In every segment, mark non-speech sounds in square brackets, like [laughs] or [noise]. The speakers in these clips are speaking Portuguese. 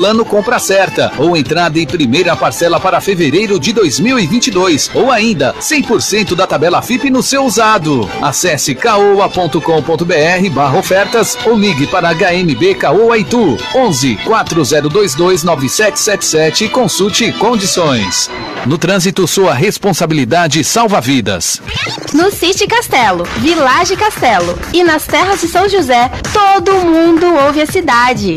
Plano Compra Certa, ou entrada em primeira parcela para fevereiro de 2022, ou ainda 100% da tabela FIP no seu usado. Acesse caoa.com.br barra ofertas ou ligue para HMB Caoa Itu 11 4022 9777 e consulte condições. No trânsito, sua responsabilidade salva vidas. No Ciste Castelo, Village Castelo e nas terras de São José, todo mundo ouve a cidade.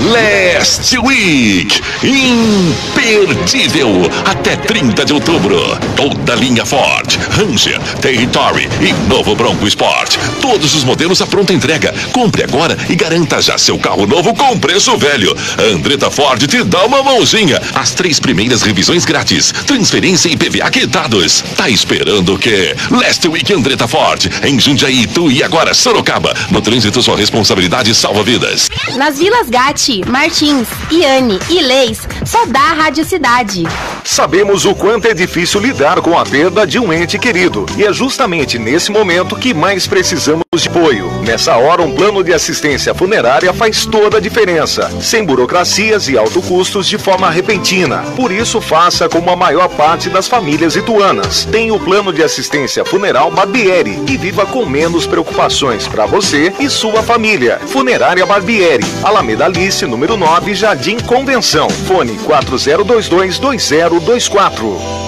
Last Week, imperdível, até 30 de outubro. Toda linha Ford, Ranger, Territory e novo Bronco Sport. Todos os modelos à pronta entrega. Compre agora e garanta já seu carro novo com preço velho. Andretta Ford te dá uma mãozinha. As três primeiras revisões grátis. Transferência e PVA quitados. Tá esperando o quê? Last Week Andretta Ford, em Jundiaí, Tu e agora Sorocaba. No trânsito, sua responsabilidade salva vidas. Nas Vilas Gatti, Martins, Iane e Leis, só dá a Rádio Cidade. Sabemos o quanto é difícil lidar com a perda de um ente querido. E é justamente nesse momento que mais precisamos de apoio. Nessa hora, um plano de assistência funerária faz toda a diferença. Sem burocracias e alto custos de forma repentina. Por isso, faça como a maior parte das famílias ituanas. Tem o plano de assistência funeral Barbieri e viva com menos preocupações para você e sua família. Funerária Barbieri, Alameda Alice, número 9, Jardim Convenção. Fone 40222024.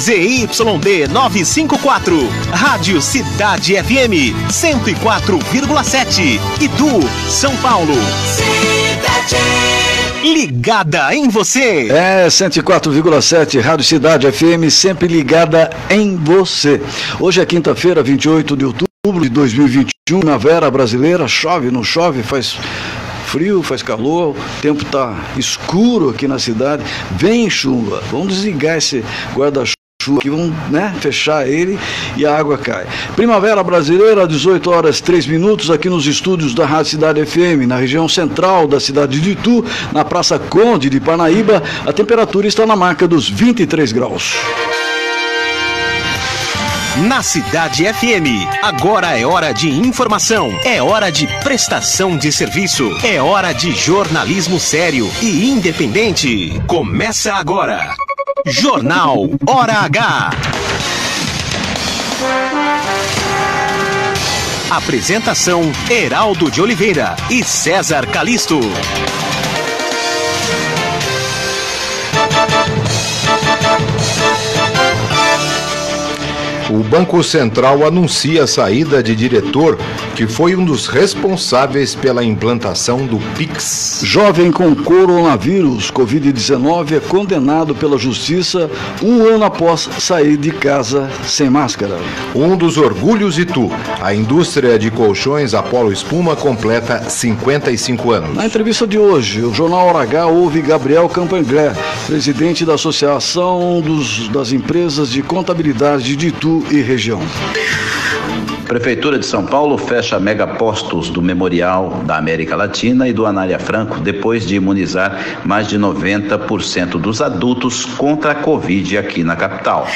ZYD 954, Rádio Cidade FM 104,7, Itu, São Paulo. Cidade. Ligada em você. É, 104,7, Rádio Cidade FM, sempre ligada em você. Hoje é quinta-feira, 28 de outubro de 2021, na Vera Brasileira, chove, não chove, faz frio, faz calor, o tempo está escuro aqui na cidade, vem chuva. Vamos desligar esse guarda-chuva que vão né, fechar ele e a água cai. Primavera Brasileira, 18 horas 3 minutos, aqui nos estúdios da Rádio Cidade FM, na região central da cidade de Itu, na Praça Conde de Parnaíba, a temperatura está na marca dos 23 graus. Na Cidade FM, agora é hora de informação, é hora de prestação de serviço, é hora de jornalismo sério e independente. Começa agora. Jornal Hora H. Apresentação: Heraldo de Oliveira e César Calisto. O Banco Central anuncia a saída de diretor que foi um dos responsáveis pela implantação do PIX. Jovem com coronavírus Covid-19 é condenado pela justiça um ano após sair de casa sem máscara. Um dos orgulhos de Tu, a indústria de colchões Apolo Espuma completa 55 anos. Na entrevista de hoje, o Jornal Hora H ouve Gabriel Campanglé, presidente da Associação dos, das Empresas de Contabilidade de E região. Prefeitura de São Paulo fecha megapostos do Memorial da América Latina e do Anália Franco depois de imunizar mais de 90% dos adultos contra a Covid aqui na capital.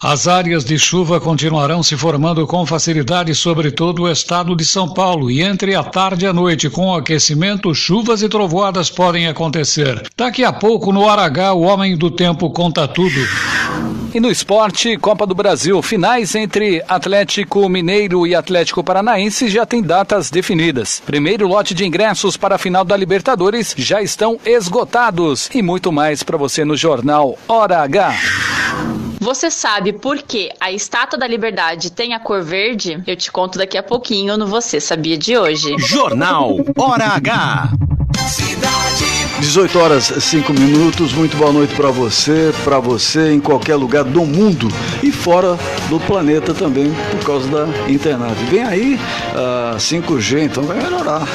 As áreas de chuva continuarão se formando com facilidade sobre todo o estado de São Paulo e entre a tarde e a noite, com o aquecimento, chuvas e trovoadas podem acontecer. Daqui a pouco, no Aragá, o Homem do Tempo conta tudo. E no esporte, Copa do Brasil, finais entre Atlético Mineiro e Atlético Paranaense já tem datas definidas. Primeiro lote de ingressos para a final da Libertadores já estão esgotados. E muito mais para você no jornal Hora H. Você sabe por que a Estátua da Liberdade tem a cor verde? Eu te conto daqui a pouquinho no Você Sabia de hoje. Jornal Hora H. 18 horas 5 minutos. Muito boa noite para você, para você em qualquer lugar do mundo e fora do planeta também, por causa da internet. Vem aí a 5G, então vai melhorar,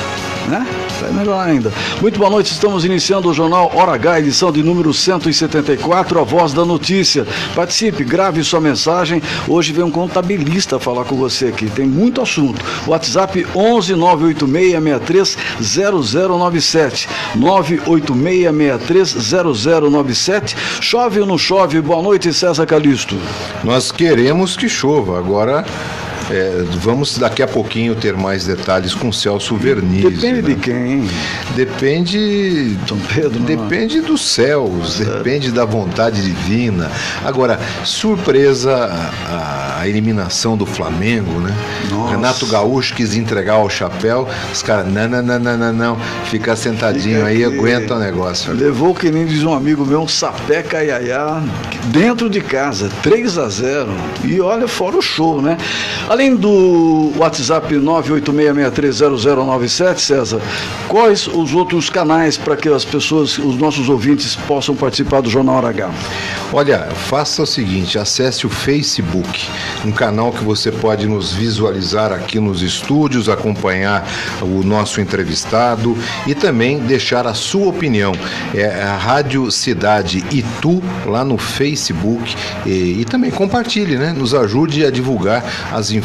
né? Melhorar ainda. Muito boa noite, estamos iniciando o jornal Hora H, edição de número 174, a voz da notícia. Participe, grave sua mensagem. Hoje vem um contabilista falar com você aqui. Tem muito assunto. WhatsApp 11 98663 0097. 986630097. Chove ou não chove? Boa noite, César Calixto. Nós queremos que chova. Agora é, vamos daqui a pouquinho ter mais detalhes com Celso Vernizzi. Depende né? de quem? Depende. São Pedro? Depende dos céus, depende da vontade divina. Agora, surpresa a, a eliminação do Flamengo, né? Nossa. Renato Gaúcho quis entregar o chapéu, os caras, não, não, não, não, não, não. Fica sentadinho Fica aí, aguenta o negócio. Levou, que nem diz um amigo meu, um sapeca iaiá dentro de casa, 3 a 0 E olha, fora o show, né? Além do WhatsApp 986630097, César, quais os outros canais para que as pessoas, os nossos ouvintes, possam participar do Jornal Hora H? Olha, faça o seguinte, acesse o Facebook, um canal que você pode nos visualizar aqui nos estúdios, acompanhar o nosso entrevistado e também deixar a sua opinião. É a Rádio Cidade Itu, lá no Facebook, e, e também compartilhe, né? Nos ajude a divulgar as informações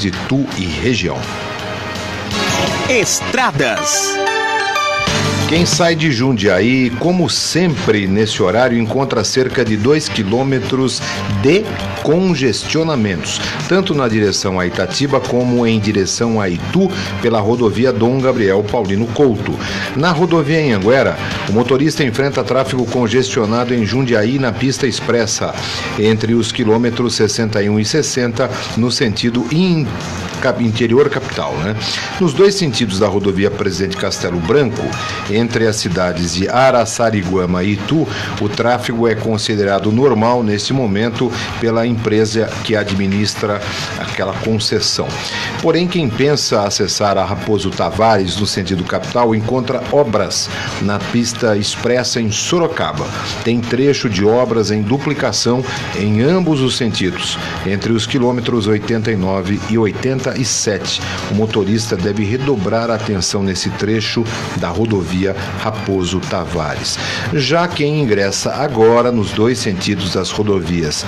de Tu e região. Estradas. Quem sai de Jundiaí, como sempre nesse horário, encontra cerca de 2 quilômetros de congestionamentos, tanto na direção a Itatiba como em direção a Itu, pela rodovia Dom Gabriel Paulino Couto. Na rodovia em Anguera, o motorista enfrenta tráfego congestionado em Jundiaí na pista expressa, entre os quilômetros 61 e 60, no sentido in- interior capital. Né? Nos dois sentidos da rodovia Presidente Castelo Branco, entre as cidades de Araçariguama e Itu, o tráfego é considerado normal neste momento pela empresa que administra aquela concessão. Porém, quem pensa acessar a Raposo Tavares no sentido capital encontra obras na pista expressa em Sorocaba. Tem trecho de obras em duplicação em ambos os sentidos, entre os quilômetros 89 e 87. O motorista deve redobrar a atenção nesse trecho da rodovia Raposo Tavares. Já quem ingressa agora nos dois sentidos das rodovias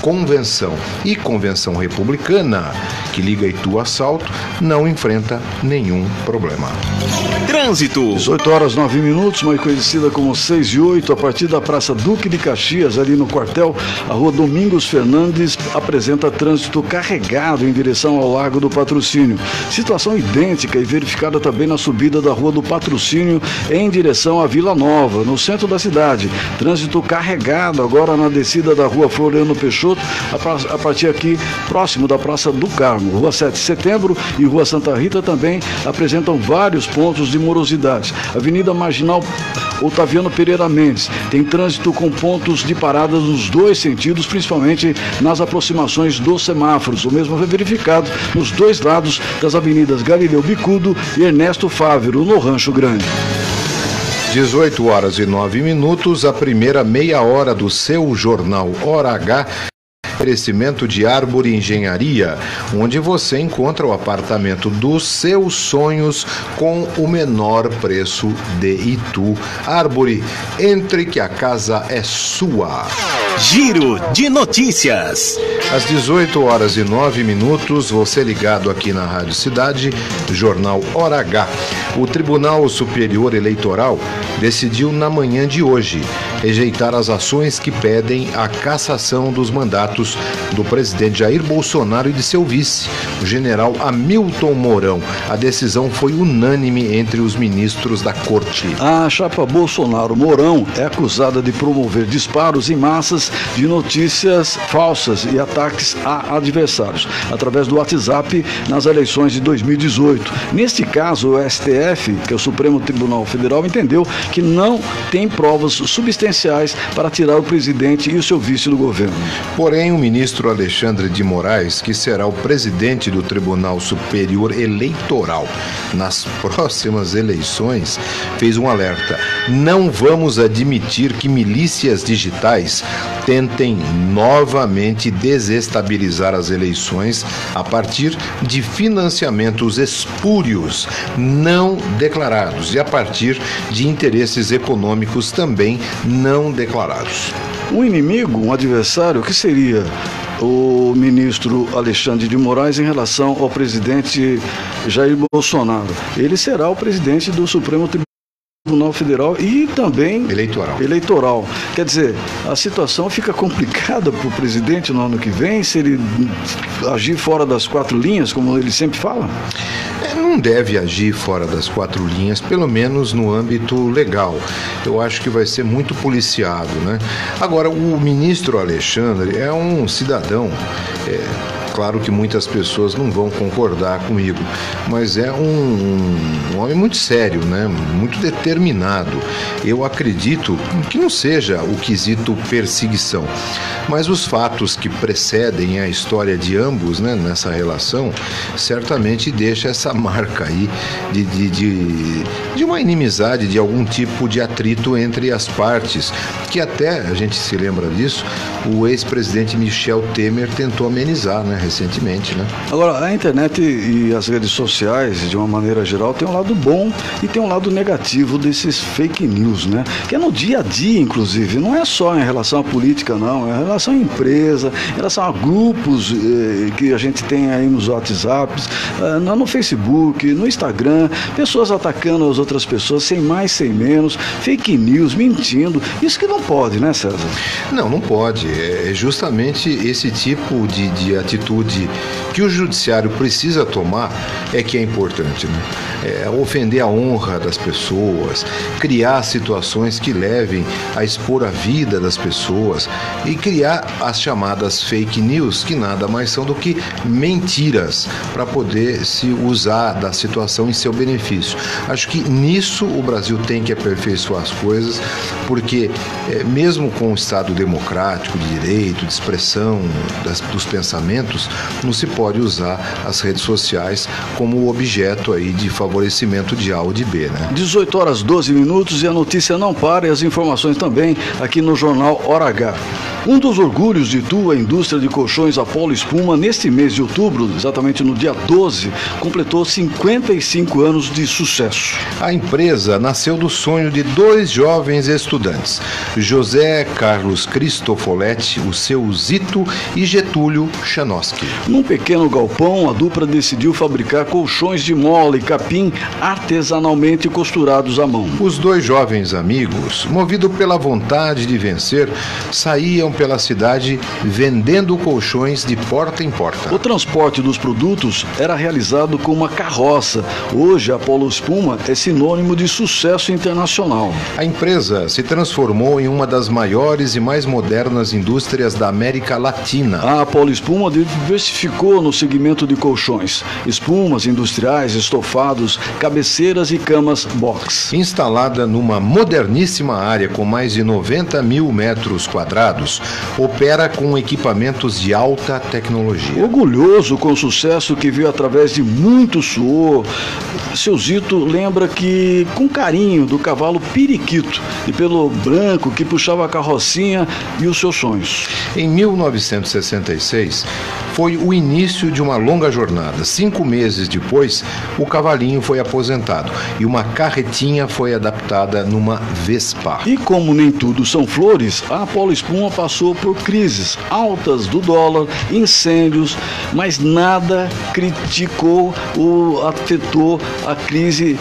Convenção e Convenção Republicana, que liga Itu a Salto, não enfrenta nenhum problema. Trânsito. 18 horas 9 minutos, mais conhecida como 6 e 8, a partir da Praça Duque de Caxias, ali no quartel, a rua Domingos Fernandes apresenta trânsito carregado em direção ao Largo do Patrocínio. Situação idêntica e verificada também na subida da Rua do Patrocínio em direção à Vila Nova, no centro da cidade. Trânsito carregado agora na descida da Rua Floriano Peixoto, a partir aqui próximo da Praça do Carmo. Rua 7 de Setembro e Rua Santa Rita também apresentam vários pontos de morosidade. Avenida Marginal Otaviano Pereira Mendes tem trânsito com pontos de paradas nos dois sentidos, principalmente nas aproximações dos semáforos. O mesmo foi verificado nos dois lados das avenidas Galileu Bicudo e Ernesto Fávero, no Rancho Grande. 18 horas e 9 minutos, a primeira meia hora do seu jornal Hora H Oferecimento de Árvore Engenharia, onde você encontra o apartamento dos seus sonhos com o menor preço de Itu. Árvore, entre que a casa é sua. Giro de notícias. Às 18 horas e 9 minutos, você ligado aqui na Rádio Cidade, Jornal Hora H. O Tribunal Superior Eleitoral decidiu na manhã de hoje rejeitar as ações que pedem a cassação dos mandatos do presidente Jair Bolsonaro e de seu vice, o general Hamilton Mourão. A decisão foi unânime entre os ministros da corte. A chapa Bolsonaro-Mourão é acusada de promover disparos em massas de notícias falsas e ataques a adversários, através do WhatsApp nas eleições de 2018. Neste caso, o STF, que é o Supremo Tribunal Federal, entendeu que não tem provas substanciais para tirar o presidente e o seu vice do governo. Porém, o ministro Alexandre de Moraes, que será o presidente do Tribunal Superior Eleitoral nas próximas eleições, fez um alerta: não vamos admitir que milícias digitais tentem novamente desestabilizar as eleições a partir de financiamentos espúrios não declarados e a partir de interesses econômicos também não declarados. Um inimigo, um adversário, que seria o ministro Alexandre de Moraes em relação ao presidente Jair Bolsonaro. Ele será o presidente do Supremo Tribunal Federal e também eleitoral. eleitoral. Quer dizer, a situação fica complicada para o presidente no ano que vem se ele agir fora das quatro linhas, como ele sempre fala? É, não deve agir fora das quatro linhas, pelo menos no âmbito legal. Eu acho que vai ser muito policiado, né? Agora, o ministro Alexandre é um cidadão. É, claro que muitas pessoas não vão concordar comigo, mas é um, um, homem muito sério, né? muito determinado. Eu acredito que não seja o quesito perseguição, mas os fatos que precedem a história de ambos né, nessa relação certamente deixa essa marca aí de, de, de, de uma inimizade, de algum tipo de atrito entre as partes, que até, a gente se lembra disso, o ex-presidente Michel Temer tentou amenizar, né? Recentemente, né? Agora, a internet e as redes sociais, de uma maneira geral, tem um lado bom e tem um lado negativo desses fake news, né? Que é no dia a dia, inclusive, não é só em relação à política, não, é em relação à empresa, em relação a grupos eh, que a gente tem aí nos WhatsApps, eh, no Facebook, no Instagram, pessoas atacando as outras pessoas sem mais, sem menos, fake news, mentindo. Isso que não pode, né, César? Não, não pode. É justamente esse tipo de, de atitude que o judiciário precisa tomar é que é importante, né? É ofender a honra das pessoas, criar situações que levem a expor a vida das pessoas e criar as chamadas fake news, que nada mais são do que mentiras para poder se usar da situação em seu benefício. Acho que nisso o Brasil tem que aperfeiçoar as coisas, porque é, mesmo com o Estado democrático, de direito, de expressão das, dos pensamentos, não se pode usar as redes sociais como objeto aí de favorecimento de A ou de B, né? 18 horas 12 minutos e a notícia não para e as informações também aqui no jornal Hora H. Um dos orgulhos de tua indústria de colchões Apolo Espuma, neste mês de outubro, exatamente no dia 12, completou 55 anos de sucesso. A empresa nasceu do sonho de dois jovens estudantes, José Carlos Cristofoletti, o seu Zito, e Getúlio Chanoski. Num pequeno galpão, a dupla decidiu fabricar colchões de mola e capim artesanalmente costurados à mão. Os dois jovens amigos, movidos pela vontade de vencer, saíam pela cidade vendendo colchões de porta em porta. O transporte dos produtos era realizado com uma carroça. Hoje, a Apolo Espuma é sinônimo de sucesso internacional. A empresa se transformou em uma das maiores e mais modernas indústrias da América Latina. A Apolo Espuma diversificou no segmento de colchões, espumas industriais, estofados banheiros, cabeceiras e camas box. Instalada numa moderníssima área com mais de 90 mil metros quadrados, opera com equipamentos de alta tecnologia. Orgulhoso com o sucesso que veio através de muito suor, seu Zito lembra que, com carinho, do cavalo Periquito e pelo branco que puxava a carrocinha e os seus sonhos. Em 1966, foi o início de uma longa jornada. Cinco meses depois, o cavalinho foi aposentado e uma carretinha foi adaptada numa Vespa. E como nem tudo são flores, a Apolo Espuma passou por crises altas do dólar, incêndios, mas nada criticou ou afetou a crise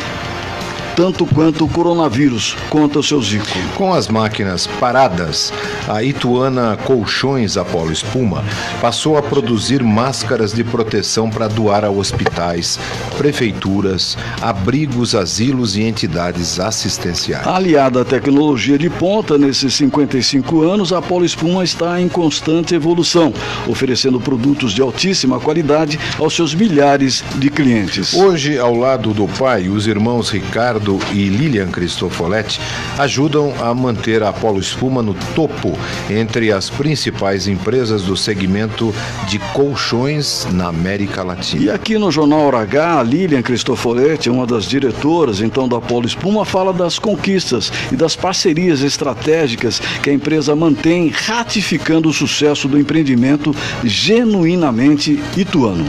tanto quanto o coronavírus, conta o seu Zico. Com as máquinas paradas, a Ituana Colchões Apolo Espuma passou a produzir máscaras de proteção para doar a hospitais, prefeituras, abrigos, asilos e entidades assistenciais. Aliada à tecnologia de ponta, nesses 55 anos, a Apolo Espuma está em constante evolução, oferecendo produtos de altíssima qualidade aos seus milhares de clientes. Hoje, ao lado do pai, os irmãos Ricardo e Lilian Cristofoletti ajudam a manter a Apolo Espuma no topo entre as principais empresas do segmento de colchões na América Latina. E aqui no Jornal H, Lilian Cristofoletti, uma das diretoras então da Apolo Espuma, fala das conquistas e das parcerias estratégicas que a empresa mantém, ratificando o sucesso do empreendimento genuinamente ituano.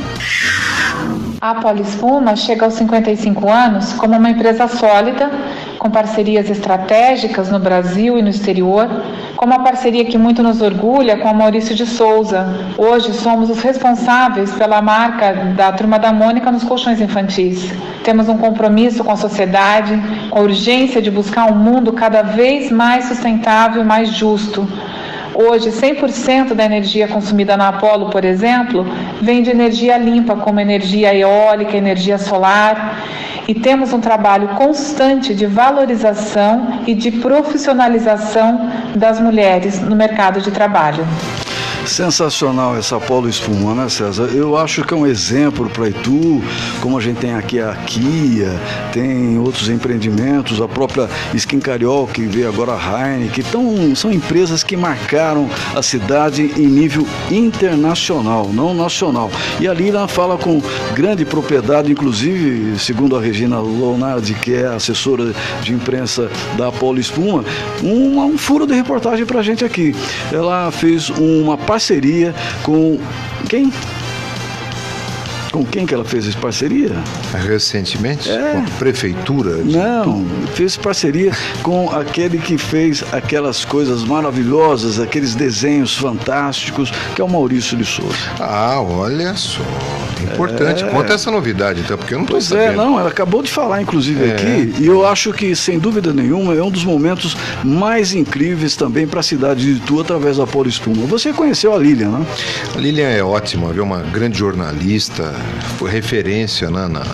A Polispuma chega aos 55 anos como uma empresa sólida, com parcerias estratégicas no Brasil e no exterior, com uma parceria que muito nos orgulha com a Maurício de Souza. Hoje somos os responsáveis pela marca da Turma da Mônica nos colchões infantis. Temos um compromisso com a sociedade, com a urgência de buscar um mundo cada vez mais sustentável e mais justo Hoje, 100% da energia consumida na Apolo, por exemplo, vem de energia limpa, como energia eólica, energia solar. E temos um trabalho constante de valorização e de profissionalização das mulheres no mercado de trabalho. Sensacional essa Apolo Espuma, né, César? Eu acho que é um exemplo para Itu, como a gente tem aqui a Kia, tem outros empreendimentos, a própria Skin Cariol, que veio agora a Heineken, então são empresas que marcaram a cidade em nível internacional, não nacional. E a Lila fala com grande propriedade, inclusive, segundo a Regina Lonardi, que é assessora de imprensa da Apolo Espuma, um, um furo de reportagem para a gente aqui. Ela fez uma parceria com quem? Com quem que ela fez essa parceria? Recentemente? É. Com a prefeitura? Não, fez parceria com aquele que fez aquelas coisas maravilhosas, aqueles desenhos fantásticos, que é o Maurício de Souza. Ah, olha só. Importante. É. Conta essa novidade, então, porque eu não estou Pois sabendo. é, não, ela acabou de falar, inclusive, É. aqui, e eu acho que, sem dúvida nenhuma, é um dos momentos mais incríveis também para a cidade de Itu através da Polo Espuma. Você conheceu a Lilian, né? A Lilian é ótima, viu? Uma grande jornalista, foi referência né, na-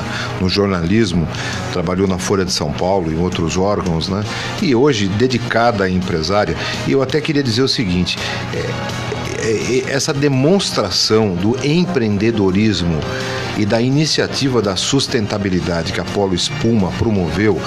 no jornalismo, trabalhou na Folha de São Paulo e em outros órgãos, né? E hoje dedicada à empresária. E eu até queria dizer o seguinte: é, é, é, essa demonstração do empreendedorismo e da iniciativa da sustentabilidade que a Polo Espuma promoveu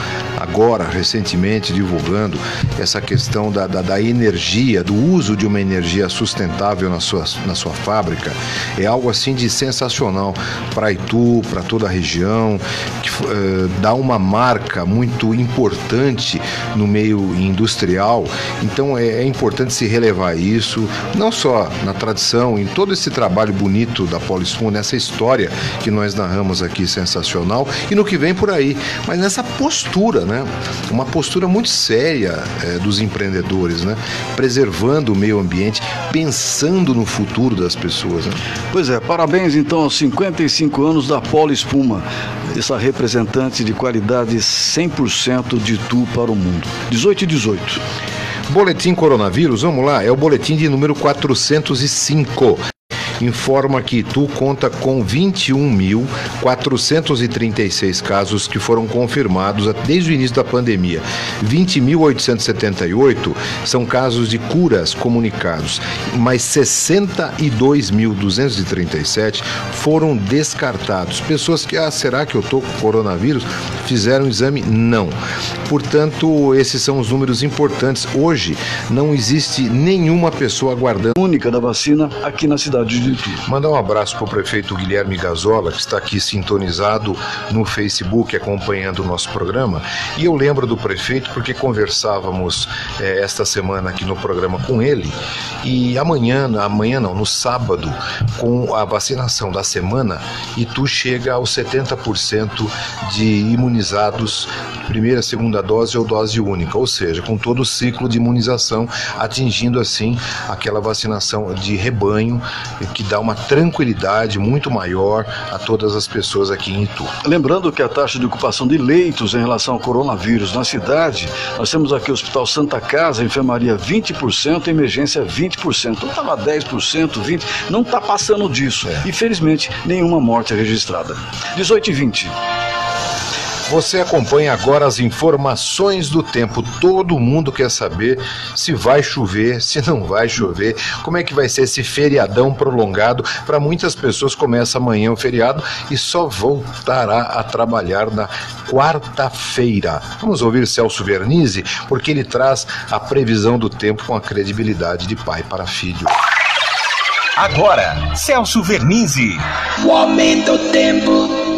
agora, recentemente, divulgando essa questão da, da, da energia, do uso de uma energia sustentável na sua, na sua fábrica, é algo assim de sensacional para Itu, para toda a região, que eh, dá uma marca muito importante no meio industrial. Então é, é importante se relevar isso, não só na tradição, em todo esse trabalho bonito da Polo Espuma, nessa história que nós narramos aqui sensacional e no que vem por aí, mas nessa postura, né? Uma postura muito séria eh, dos empreendedores, né? Preservando o meio ambiente, pensando no futuro das pessoas. Né? Pois é, parabéns então aos 55 anos da Polo Espuma, essa representante de qualidade 100% de tu para o mundo. 18 e 18. Boletim Coronavírus, vamos lá, é o boletim de número 405. Informa que Itu conta com 21.436 casos que foram confirmados desde o início da pandemia. 20.878 são casos de curas comunicados, mas 62.237 foram descartados. Pessoas que, ah, será que eu estou com coronavírus? Fizeram exame? Não. Portanto, esses são os números importantes. Hoje não existe nenhuma pessoa aguardando. Única da vacina aqui na cidade de. Mandar um abraço para o prefeito Guilherme Gazola, que está aqui sintonizado no Facebook acompanhando o nosso programa. E eu lembro do prefeito porque conversávamos eh, esta semana aqui no programa com ele. E amanhã, amanhã não, no sábado, com a vacinação da semana, Itu chega aos 70% de imunizados, primeira, segunda dose ou dose única, ou seja, com todo o ciclo de imunização, atingindo assim aquela vacinação de rebanho que dá uma tranquilidade muito maior a todas as pessoas aqui em Itu. Lembrando que a taxa de ocupação de leitos em relação ao coronavírus na cidade, nós temos aqui o Hospital Santa Casa, enfermaria 20%, emergência 20%. Então estava 10%, 20%, não está passando disso. É. E felizmente nenhuma morte é registrada. 18 e 20. Você acompanha agora as informações do tempo. Todo mundo quer saber se vai chover, [laughs] se não vai chover, como é que vai ser esse feriadão prolongado. Para muitas pessoas começa amanhã o feriado e só voltará a trabalhar na quarta-feira. Vamos ouvir Celso Vernizzi, porque ele traz a previsão do tempo com a credibilidade de pai para filho. Agora, Celso Vernizzi. O aumento do tempo.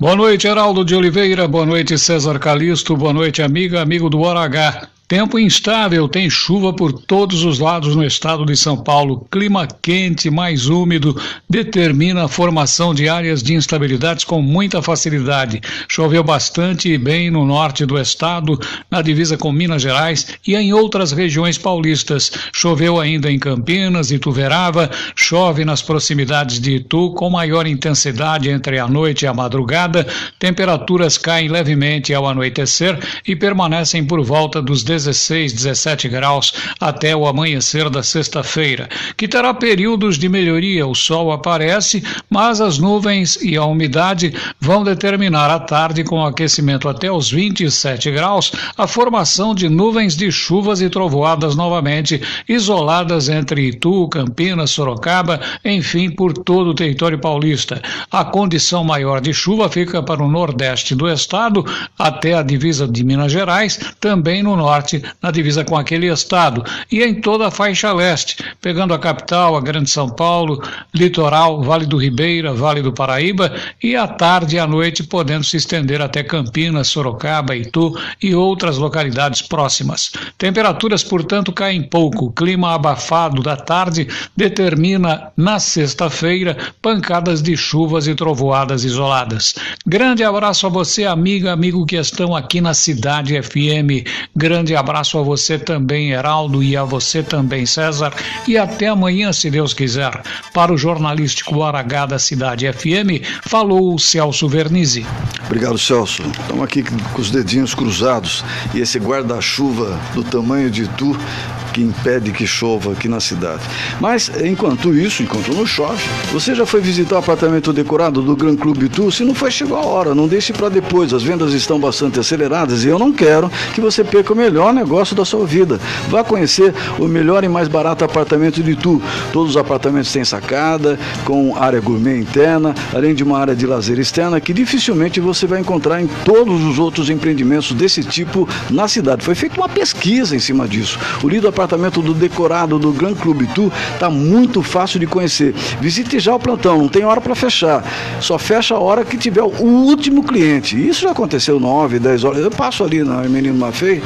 Boa noite, Heraldo de Oliveira. Boa noite, César Calisto. Boa noite, amiga, amigo do Hora H. Tempo instável, tem chuva por todos os lados no estado de São Paulo. Clima quente, mais úmido, determina a formação de áreas de instabilidades com muita facilidade. Choveu bastante e bem no norte do estado, na divisa com Minas Gerais e em outras regiões paulistas. Choveu ainda em Campinas, Ituverava, chove nas proximidades de Itu com maior intensidade entre a noite e a madrugada. Temperaturas caem levemente ao anoitecer e permanecem por volta dos 16, 17 graus até o amanhecer da sexta-feira, que terá períodos de melhoria. O sol aparece, mas as nuvens e a umidade vão determinar à tarde, com aquecimento até os 27 graus, a formação de nuvens de chuvas e trovoadas novamente, isoladas entre Itu, Campinas, Sorocaba, enfim, por todo o território paulista. A condição maior de chuva fica para o nordeste do estado, até a divisa de Minas Gerais, também no norte norte, na divisa com aquele estado, e em toda a faixa leste, pegando a capital, a Grande São Paulo, litoral, Vale do Ribeira, Vale do Paraíba, e à tarde e à noite podendo se estender até Campinas, Sorocaba, Itu e outras localidades próximas. Temperaturas, portanto, caem pouco. Clima abafado da tarde determina na sexta-feira pancadas de chuvas e trovoadas isoladas. Grande abraço a você, amiga, amigo que estão aqui na Cidade FM. Grande abraço a você também, Heraldo, e a você também, César. E até amanhã, se Deus quiser. Para o jornalístico Aragá da Cidade FM, falou o Celso Vernizzi. Obrigado, Celso. Estamos aqui com os dedinhos cruzados e esse guarda-chuva do tamanho de tu que impede que chova aqui na cidade. Mas, enquanto isso, enquanto não chove, você já foi visitar o apartamento decorado do Gran Clube Tu? Se não foi, chegou a hora, não deixe para depois. As vendas estão bastante aceleradas e eu não quero que você perca o melhor negócio da sua vida. Vá conhecer o melhor e mais barato apartamento de Tu. Todos os apartamentos têm sacada, com área gourmet interna, além de uma área de lazer externa que dificilmente você vai encontrar em todos os outros empreendimentos desse tipo na cidade. Foi feita uma pesquisa em cima disso. O lido apartamento do decorado do Gran Clube Tu está muito fácil de conhecer. Visite já o plantão, não tem hora para fechar. Só fecha a hora que tiver o último cliente. Isso já aconteceu 9, 10 horas. Eu passo ali na Menino Mafei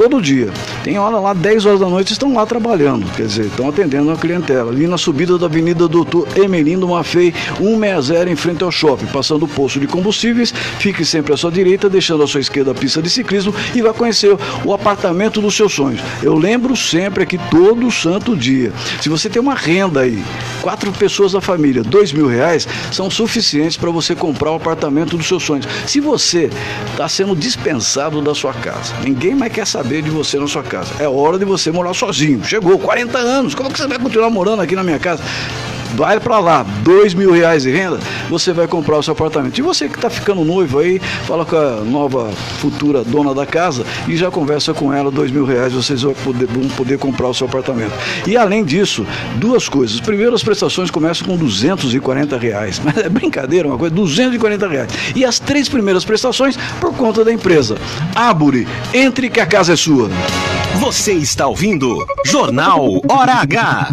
todo dia. Tem hora lá, 10 horas da noite, estão lá trabalhando, quer dizer, estão atendendo a clientela. Ali na subida da Avenida Doutor Emelindo Mafei, 160 em frente ao shopping, passando o posto de combustíveis, fique sempre à sua direita, deixando à sua esquerda a pista de ciclismo e vai conhecer o apartamento dos seus sonhos. Eu lembro sempre aqui todo santo dia. Se você tem uma renda aí, quatro pessoas da família, dois mil reais, são suficientes para você comprar o apartamento dos seus sonhos. Se você está sendo dispensado da sua casa, ninguém mais quer saber saber de você na sua casa. É hora de você morar sozinho. Chegou, 40 anos. Como que você vai continuar morando aqui na minha casa? Vai para lá, dois mil reais de renda, você vai comprar o seu apartamento. E você que está ficando noivo aí, fala com a nova futura dona da casa e já conversa com ela, dois mil reais, vocês vão poder, vão poder comprar o seu apartamento. E além disso, duas coisas. Primeiro, as prestações começam com 240 reais, [laughs] mas é brincadeira, uma coisa, 240 reais. E as três primeiras prestações por conta da empresa. Abure, entre que a casa é sua. Você está ouvindo Jornal Hora H.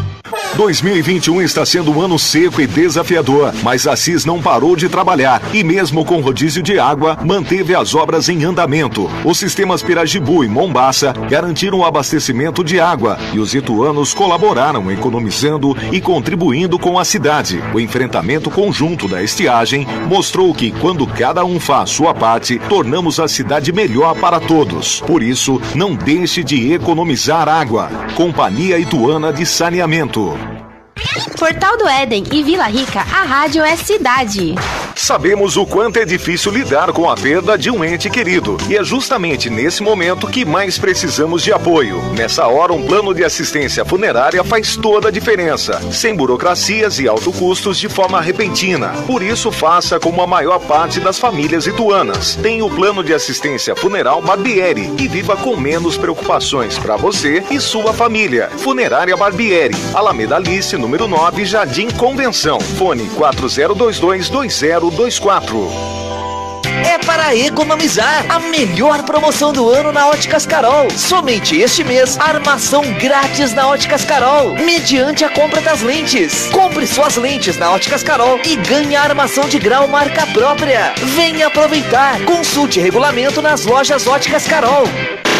2021 está sendo um ano seco e desafiador, mas a CIS não parou de trabalhar e mesmo com rodízio de água, manteve as obras em andamento. Os sistemas Pirajibu e Mombaça garantiram o abastecimento de água e os ituanos colaboraram economizando e contribuindo com a cidade. O enfrentamento conjunto da estiagem mostrou que quando cada um faz sua parte, tornamos a cidade melhor para todos. Por isso, não deixe de economizar água. Companhia Ituana de Saneamento. Portal do Éden e Vila Rica, a rádio é cidade. Sabemos o quanto é difícil lidar com a perda de um ente querido. E é justamente nesse momento que mais precisamos de apoio. Nessa hora, um plano de assistência funerária faz toda a diferença. Sem burocracias e alto custos de forma repentina. Por isso, faça como a maior parte das famílias ituanas. Tem o plano de assistência funeral Barbieri e viva com menos preocupações para você e sua família. Funerária Barbieri, Alameda Alice, número 9, Jardim Convenção. Fone 402220 é para economizar. A melhor promoção do ano na Óticas Carol. Somente este mês, armação grátis na Óticas Carol, mediante a compra das lentes. Compre suas lentes na Óticas Carol e ganhe a armação de grau marca própria. Venha aproveitar. Consulte regulamento nas lojas Óticas Carol.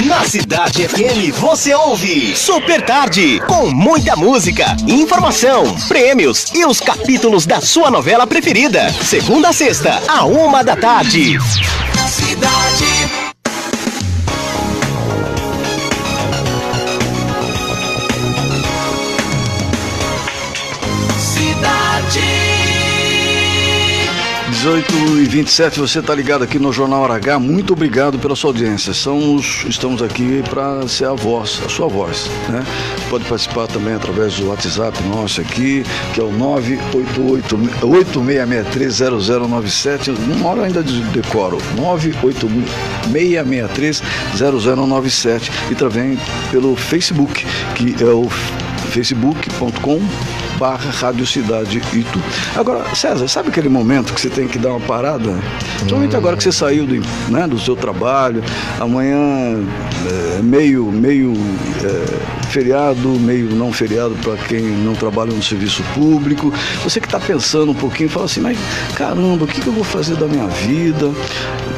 Na Cidade FM você ouve Super Tarde, com muita música, informação, prêmios e os capítulos da sua novela preferida. Segunda a sexta, a uma da tarde. Cidade 18 e 27, você está ligado aqui no Jornal H. Muito obrigado pela sua audiência. Estamos, estamos aqui para ser a voz, a sua voz. Né? Pode participar também através do WhatsApp nosso aqui, que é o 988-8663-0097. Uma hora ainda decoro. 98663-0097. E também pelo Facebook, que é o facebook.com barra Rádio Cidade Itu. Agora, César, sabe aquele momento que você tem que dar uma parada? Principalmente hum. agora que você saiu do, né, do seu trabalho, amanhã é, meio, meio é, feriado, meio não feriado para quem não trabalha no serviço público. Você que está pensando um pouquinho, fala assim, mas caramba, o que, que eu vou fazer da minha vida?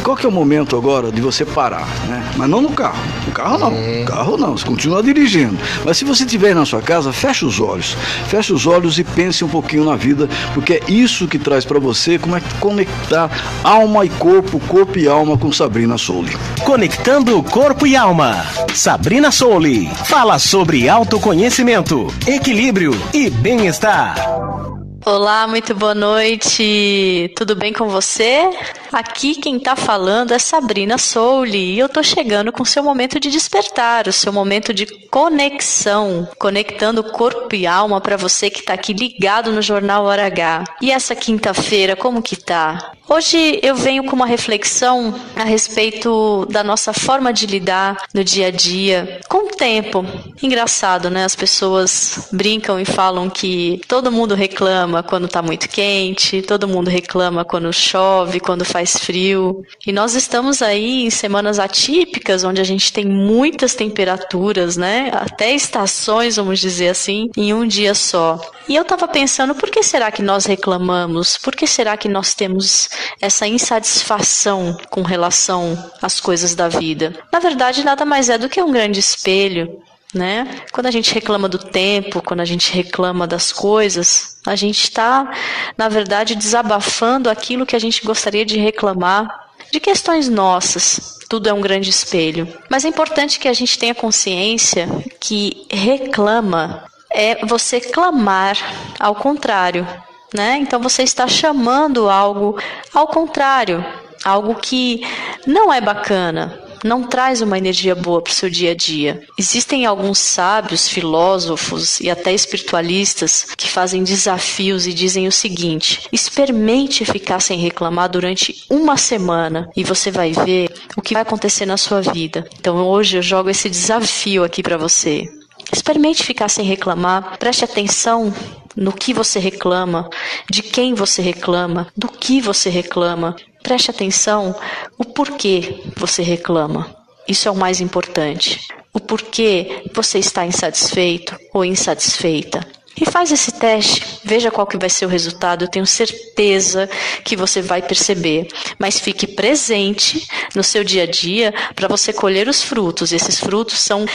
Qual que é o momento agora de você parar, né? Mas não no carro. No carro não. No carro não, você continua dirigindo. Mas se você estiver na sua casa, feche os olhos. Feche os olhos e pense um pouquinho na vida, porque é isso que traz para você como é conectar alma e corpo, corpo e alma com Sabrina Souli. Conectando corpo e alma. Sabrina Souli fala sobre autoconhecimento, equilíbrio e bem-estar. Olá, muito boa noite. Tudo bem com você? Aqui quem tá falando é Sabrina Souli e eu tô chegando com seu momento de despertar, o seu momento de conexão, conectando corpo e alma para você que tá aqui ligado no Jornal Hora H. E essa quinta-feira, como que tá? Hoje eu venho com uma reflexão a respeito da nossa forma de lidar no dia a dia com o tempo. Engraçado, né? As pessoas brincam e falam que todo mundo reclama quando tá muito quente, todo mundo reclama quando chove, quando faz frio. E nós estamos aí em semanas atípicas, onde a gente tem muitas temperaturas, né? Até estações, vamos dizer assim, em um dia só. E eu tava pensando, por que será que nós reclamamos? Por que será que nós temos essa insatisfação com relação às coisas da vida. Na verdade, nada mais é do que um grande espelho. Né? Quando a gente reclama do tempo, quando a gente reclama das coisas, a gente está, na verdade, desabafando aquilo que a gente gostaria de reclamar de questões nossas. Tudo é um grande espelho. Mas é importante que a gente tenha consciência que reclama é você clamar ao contrário né? Então você está chamando algo ao contrário, algo que não é bacana, não traz uma energia boa para o seu dia a dia. Existem alguns sábios, filósofos e até espiritualistas que fazem desafios e dizem o seguinte: experimente ficar sem reclamar durante uma semana e você vai ver o que vai acontecer na sua vida. Então hoje eu jogo esse desafio aqui para você. Experimente ficar sem reclamar, preste atenção no que você reclama, de quem você reclama, do que você reclama. Preste atenção o porquê você reclama. Isso é o mais importante. O porquê você está insatisfeito ou insatisfeita. E faz esse teste, veja qual que vai ser o resultado. Eu tenho certeza que você vai perceber. Mas fique presente no seu dia a dia para você colher os frutos. Esses frutos são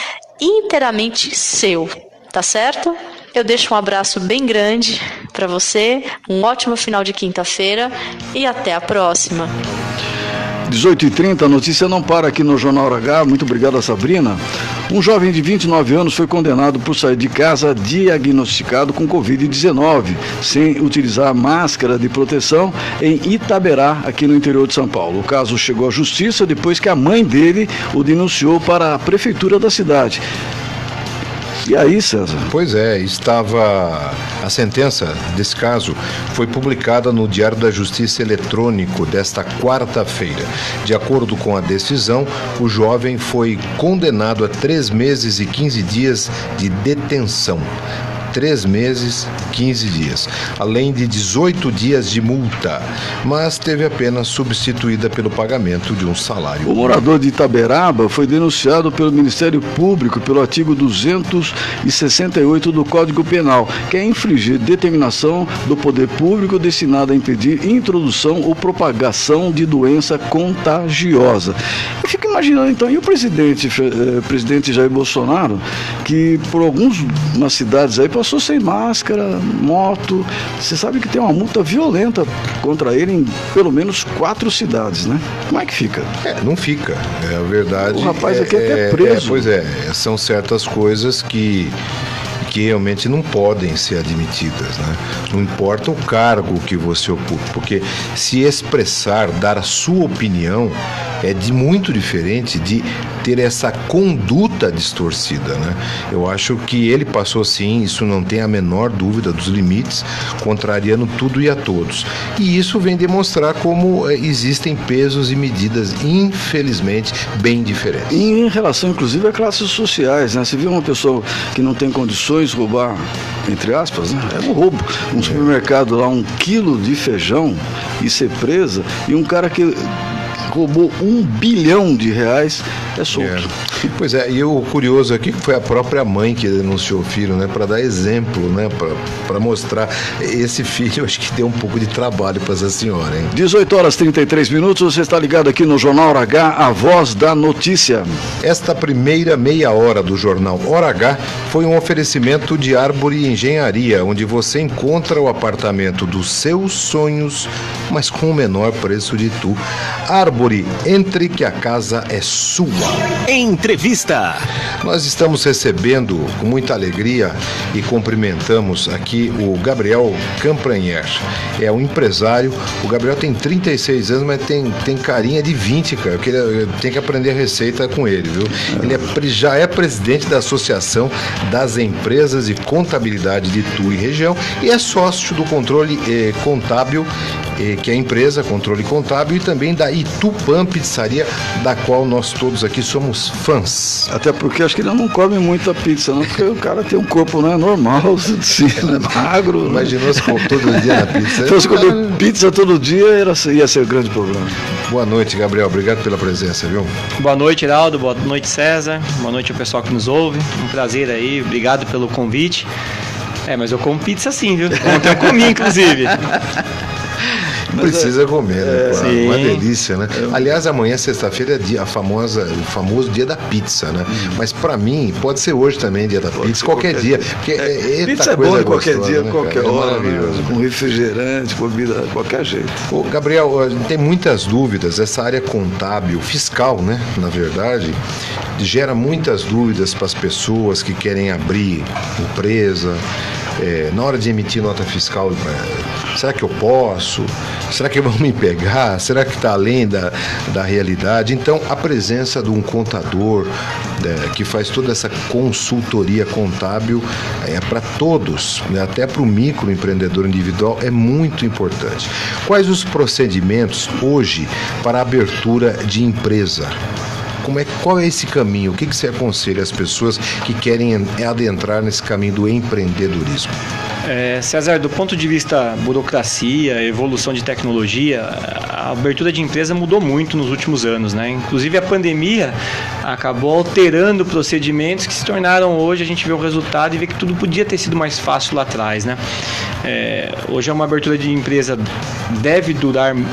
inteiramente seu, tá certo? Eu deixo um abraço bem grande para você, um ótimo final de quinta-feira e até a próxima. 18h30, a notícia não para aqui no Jornal H. Muito obrigado, Sabrina. Um jovem de 29 anos foi condenado por sair de casa diagnosticado com Covid-19, sem utilizar máscara de proteção em Itaberá, aqui no interior de São Paulo. O caso chegou à justiça depois que a mãe dele o denunciou para a prefeitura da cidade. E aí, César? Pois é, estava. A sentença desse caso foi publicada no Diário da Justiça Eletrônico desta quarta-feira. De acordo com a decisão, o jovem foi condenado a três meses e 15 dias de detenção três meses, 15 dias, além de 18 dias de multa, mas teve a pena substituída pelo pagamento de um salário. O morador de Itaberaba foi denunciado pelo Ministério Público pelo artigo 268 do Código Penal, que é infringir determinação do poder público destinada a impedir introdução ou propagação de doença contagiosa. Eu fico imaginando então, e o presidente, eh, presidente Jair Bolsonaro, que por algumas cidades aí passou sem máscara, moto. Você sabe que tem uma multa violenta contra ele em pelo menos quatro cidades, né? Como é que fica? É, não fica. É a verdade. O rapaz é, aqui é até é, preso. é, pois é, são certas coisas que que realmente não podem ser admitidas, né? Não importa o cargo que você ocupe, porque se expressar, dar a sua opinião é de muito diferente de ter essa conduta distorcida, né? Eu acho que ele passou sim, isso não tem a menor dúvida dos limites, contrariando tudo e a todos. E isso vem demonstrar como eh, existem pesos e medidas, infelizmente, bem diferentes. E em relação, inclusive, a classes sociais, né? Você vê uma pessoa que não tem condições de roubar, entre aspas, né? É um roubo. Um supermercado lá, um quilo de feijão e ser presa, e um cara que roubou um bilhão de reais, é solto. Pois é, e o curioso aqui foi a própria mãe que denunciou o filho, né? Para dar exemplo, né? Para mostrar. Esse filho, acho que deu um pouco de trabalho para essa senhora, hein? 18 horas 33 minutos, você está ligado aqui no Jornal Hora H, a voz da notícia. Esta primeira meia hora do jornal Hora H foi um oferecimento de Árvore Engenharia, onde você encontra o apartamento dos seus sonhos, mas com o menor preço de tu. Árvore entre que a casa é sua. Entrevista. Nós estamos recebendo com muita alegria e cumprimentamos aqui o Gabriel Campranher. É um empresário. O Gabriel tem 36 anos, mas tem, tem carinha de 20, cara. Eu, queria, eu tenho que aprender a receita com ele, viu? Ele é, já é presidente da Associação das Empresas de Contabilidade de Itu e Região e é sócio do controle eh, contábil, que é a empresa Controle Contábil, e também da Itupam Pizzaria, da qual nós todos aqui somos fãs. Até porque acho que ele não come muita pizza, não, porque o cara tem um corpo né, normal, [laughs] sim, né, magro. né? Imaginou se for todo dia na pizza? Se fosse comer pizza todo dia, era, ia ser o grande problema. Boa noite, Gabriel. Obrigado pela presença, viu? Boa noite, Heraldo. Boa noite, César. Boa noite ao pessoal que nos ouve. Um prazer aí. Obrigado pelo convite. É, mas eu como pizza sim, viu? Ontem eu comi, inclusive. [laughs] Precisa comer, né? é. Uma delícia, né? Aliás, amanhã, sexta-feira, é dia, a famosa, o famoso dia da pizza, né? Uhum. Mas pra mim, pode ser hoje também dia da pizza, qualquer, qualquer dia. Porque é, eita Pizza é bom em qualquer gostosa, dia, né, qualquer cara? É hora, maravilhoso. né? com refrigerante, comida, qualquer jeito. Ô, Gabriel, a gente tem muitas dúvidas. Essa área contábil, fiscal, né? Na verdade, gera muitas dúvidas para as pessoas que querem abrir empresa. É, na hora de emitir nota fiscal, é, será que eu posso? Será que vão me pegar? Será que está além da, da realidade? Então, a presença de um contador é, que faz toda essa consultoria contábil é para todos, né? até para o microempreendedor individual, é muito importante. Quais os procedimentos hoje para abertura de empresa? Como é, qual é esse caminho? O que, que você aconselha às pessoas que querem en- adentrar nesse caminho do empreendedorismo? É, César, do ponto de vista burocracia, evolução de tecnologia, a abertura de empresa mudou muito nos últimos anos, né? Inclusive a pandemia acabou alterando procedimentos que se tornaram hoje a gente vê o resultado e vê que tudo podia ter sido mais fácil lá atrás, né? É, hoje é uma abertura de empresa deve durar um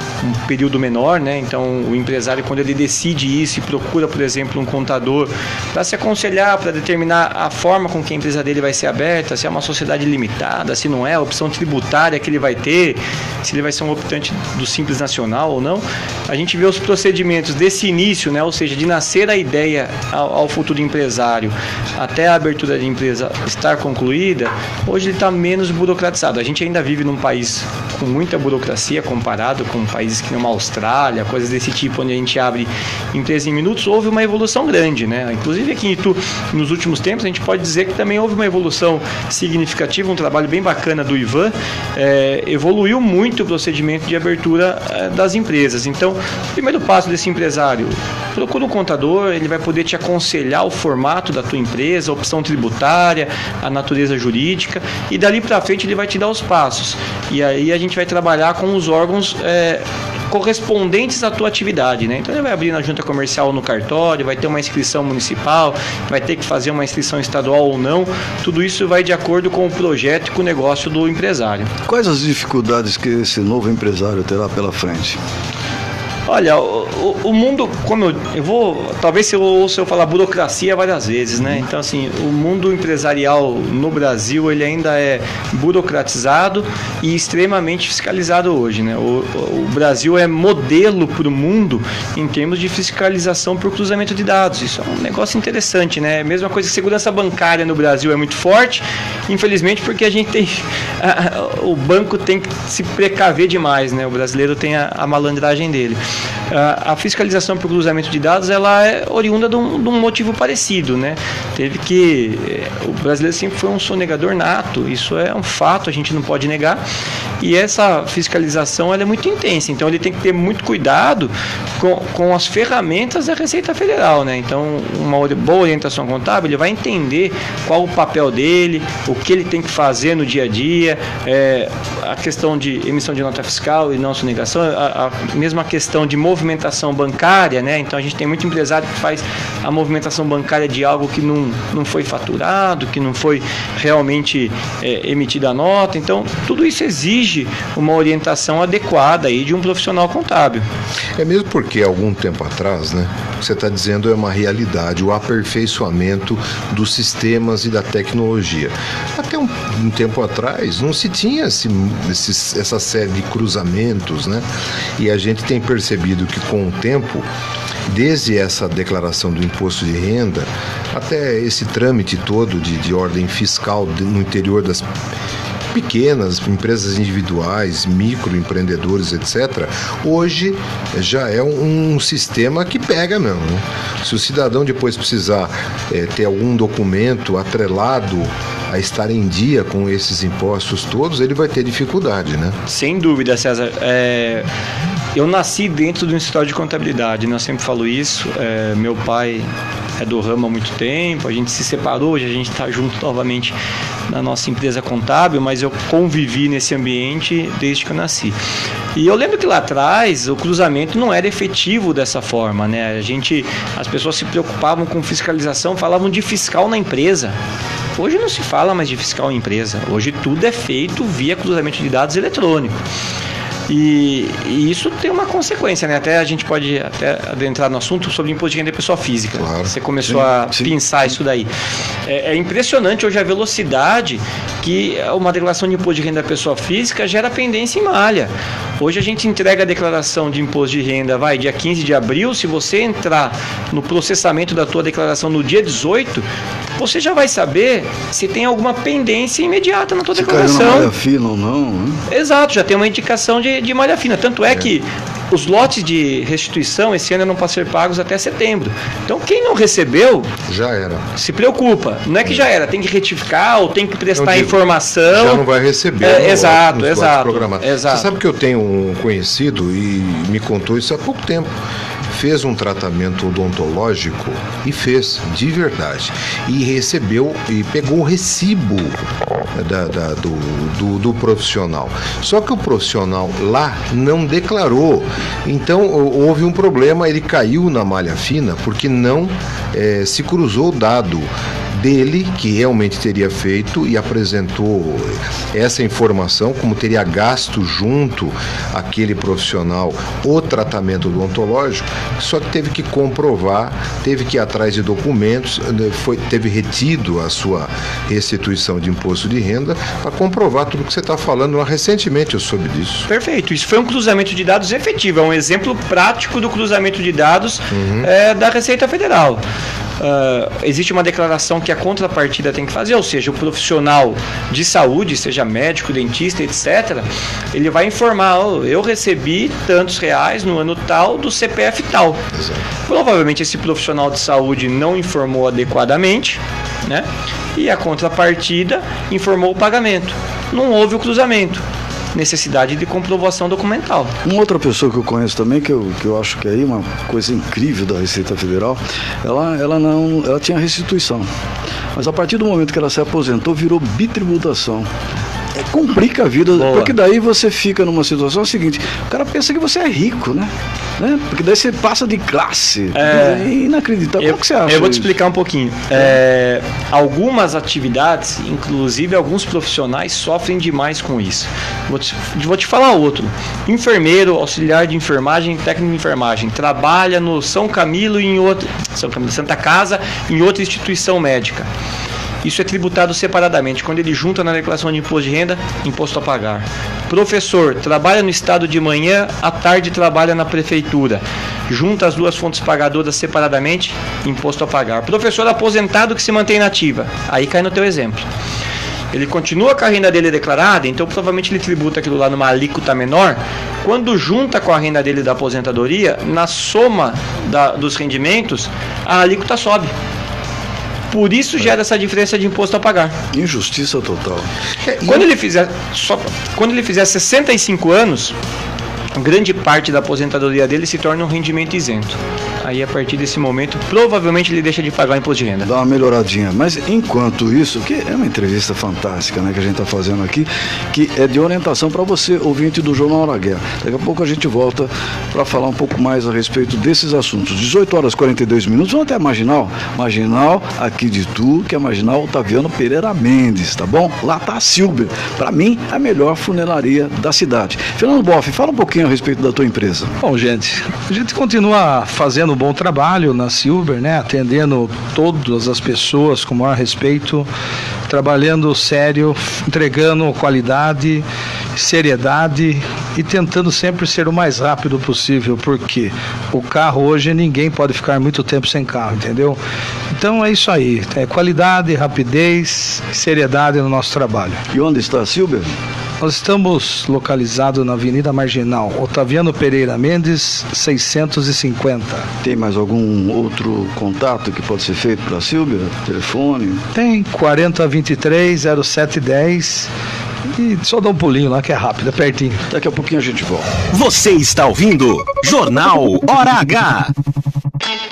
período menor, né? Então o empresário quando ele decide isso e procura, por exemplo, um contador para se aconselhar, para determinar a forma com que a empresa dele vai ser aberta, se é uma sociedade limitada, se não é, a opção tributária que ele vai ter, se ele vai ser um optante do Simples Nacional ou não. A gente vê os procedimentos desse início, né? Ou seja, de nascer a ideia ao, ao futuro empresário até a abertura de empresa estar concluída, hoje ele está menos burocratizado. A gente ainda vive num país com muita burocracia comparado com países que nem a Austrália, coisas desse tipo, onde a gente abre empresa em minutos, houve uma evolução grande, né? Inclusive aqui em Itu, nos últimos tempos, a gente pode dizer que também houve uma evolução significativa, um trabalho bem bacana do Ivan, é, evoluiu muito o procedimento de abertura é, das empresas. Então, o primeiro passo desse empresário, procura um contador, ele vai poder te aconselhar o formato da tua empresa, a opção tributária, a natureza jurídica, e dali para frente ele vai te dar os passos. E aí a gente vai trabalhar com os órgãos é, correspondentes à tua atividade, né? Então ele vai abrir na junta comercial no cartório, vai ter uma inscrição municipal, vai ter que fazer uma inscrição estadual ou não. Tudo isso vai de acordo com o projeto e com o negócio do empresário. Quais as dificuldades que esse novo empresário terá pela frente? Olha, o, o- o mundo, como eu, eu vou, talvez se eu eu falar burocracia várias vezes, né? Então assim, o mundo empresarial no Brasil ele ainda é burocratizado e extremamente fiscalizado hoje, né? O, o Brasil é modelo para o mundo em termos de fiscalização por cruzamento de dados. Isso é um negócio interessante, né? Mesma coisa que segurança bancária no Brasil é muito forte, infelizmente porque a gente tem [laughs] a- o banco tem que se precaver demais, né? O brasileiro tem a, a malandragem dele. A, fiscalização por cruzamento de dados ela é oriunda de um, de um motivo parecido, né? Teve que eh, o brasileiro sempre foi um sonegador nato, isso é um fato, a gente não pode negar. E essa fiscalização ela é muito intensa, então ele tem que ter muito cuidado com, com as ferramentas da Receita Federal, né? Então, uma boa orientação contábil, ele vai entender qual o papel dele, o que ele tem que fazer no dia a dia, eh, a questão de emissão de nota fiscal e não sonegação, a, a mesma questão de movimentação bancária, né? Então a gente tem muito empresário que faz a movimentação bancária de algo que não, não foi faturado, que não foi realmente eh, emitida a nota. Então, tudo isso exige uma orientação adequada aí de um profissional contábil. É mesmo porque algum tempo atrás, né? Você está dizendo é uma realidade, o aperfeiçoamento dos sistemas e da tecnologia. Até um, um tempo atrás não se tinha esse, esses- essa série de cruzamentos, né? E a gente tem percebido que com o tempo, desde essa declaração do imposto de renda até esse trâmite todo de, de ordem fiscal no interior das pequenas empresas individuais, microempreendedores, etc., hoje já é um, um sistema que pega mesmo. né? Se o cidadão depois precisar eh, ter algum documento atrelado a estar em dia com esses impostos todos, ele vai ter dificuldade, né? Sem dúvida, César. É, eu nasci dentro do escritório de contabilidade, né? eu sempre falo isso. É, meu pai é do ramo há muito tempo, a gente se separou, hoje a gente está junto novamente na nossa empresa contábil, mas eu convivi nesse ambiente desde que eu nasci. E eu lembro que lá atrás o cruzamento não era efetivo dessa forma, né? A gente, as pessoas se preocupavam com fiscalização, falavam de fiscal na empresa. Hoje não se fala mais de fiscal em empresa. Hoje tudo é feito via cruzamento de dados eletrônico. E, e isso tem uma consequência, né? Até a gente pode até adentrar no assunto sobre imposto de renda pessoa física. Você começou Sim, a pensar isso daí. É, é impressionante hoje a velocidade que uma declaração de imposto de renda da pessoa física gera pendência em malha. Hoje a gente entrega a declaração de imposto de renda, vai, dia 15 de abril, se você entrar no processamento da tua declaração no dia 18, você já vai saber se tem alguma pendência imediata na tua Se caiu na declaração. malha fina ou não, né? Exato, já tem uma indicação de, de malha fina. Tanto é, que os lotes de restituição esse ano não podem ser pagos até setembro. Então quem não recebeu. Já era. Se preocupa. Não é que já era, tem que retificar ou tem que prestar digo, informação. Já não vai receber. É, no- exato, lotes exato, exato. Você sabe que eu tenho um conhecido e me contou isso há pouco tempo. Fez um tratamento odontológico e fez, de verdade. E recebeu e pegou o recibo da- da- do, do, do profissional. Só que o profissional lá não declarou. Então hou- houve um problema, ele caiu na malha fina porque não eh, se cruzou o dado dele, que realmente teria feito e apresentou essa informação, como teria gasto junto aquele profissional o tratamento odontológico, só que teve que comprovar, teve que ir atrás de documentos, né, foi, teve retido a sua restituição de imposto de renda para comprovar tudo que você está falando. Recentemente eu soube disso. Perfeito, isso foi um cruzamento de dados efetivo, é um exemplo prático do cruzamento de dados eh, da Receita Federal. Ah, existe uma declaração que a contrapartida tem que fazer, ou seja, o profissional de saúde, seja médico, dentista, etc., ele vai informar: "Oh, eu recebi tantos reais no ano tal do CPF tal. Provavelmente esse profissional de saúde não informou adequadamente, né? E a contrapartida informou o pagamento. Não houve o cruzamento necessidade de comprovação documental. Uma outra pessoa que eu conheço também, que eu, que eu acho que é uma coisa incrível da Receita Federal, ela, ela não. Ela tinha restituição. Mas a partir do momento que ela se aposentou, virou bitributação. É, complica a vida, porque daí você fica numa situação seguinte, o cara pensa que você é rico, né? né? Porque daí você passa de classe. É. É inacreditável. Como que você acha? Eu vou te isso? explicar um pouquinho. É, algumas atividades, inclusive alguns profissionais, sofrem demais com isso. Vou te, vou te falar outro. Enfermeiro, auxiliar de enfermagem, técnico de enfermagem, trabalha no São Camilo e em outro, São Camilo, Santa Casa, em outra instituição médica. Isso é tributado separadamente. Quando ele junta na declaração de imposto de renda, imposto a pagar. Professor, trabalha no estado de manhã, à tarde trabalha na prefeitura. Junta as duas fontes pagadoras separadamente, imposto a pagar. Professor aposentado que se mantém nativa. Aí cai no teu exemplo. Ele continua com a renda dele declarada, então provavelmente ele tributa aquilo lá numa alíquota menor. Quando junta com a renda dele da aposentadoria, na soma da- dos rendimentos, a alíquota sobe. Por isso gera essa diferença de imposto a pagar. Injustiça total. Quando ele fizer só quando ele fizer 65 anos, grande parte da aposentadoria dele se torna um rendimento isento. Aí a partir desse momento, provavelmente ele deixa de pagar imposto de renda. Dá uma melhoradinha. Mas enquanto isso, que é uma entrevista fantástica né, que a gente está fazendo aqui, que é de orientação para você, ouvinte do Jornal Hora Guerra. Daqui a pouco a gente volta para falar um pouco mais a respeito desses assuntos. 18 horas e 42 minutos, vamos até a Marginal. Marginal aqui de Tu, que é Marginal Otaviano Pereira Mendes, tá bom? Lá tá a Silber. Para mim, a melhor funelaria da cidade. Fernando Boff, fala um pouquinho a respeito da tua empresa. Bom, gente, a gente continua fazendo um bom trabalho na Silver, né? Atendendo todas as pessoas com o maior respeito, trabalhando sério, entregando qualidade seriedade e tentando sempre ser o mais rápido possível, porque o carro hoje ninguém pode ficar muito tempo sem carro, entendeu? Então é isso aí, é qualidade, rapidez, seriedade no nosso trabalho. E onde está a Silber? Nós estamos localizados na Avenida Marginal, Otaviano Pereira Mendes, 650. Tem mais algum outro contato que pode ser feito para a Silvia? Telefone? Tem 4023 0710 e só dá um pulinho lá que é rápido, é pertinho. Daqui a pouquinho a gente volta. Você está ouvindo Jornal Hora H.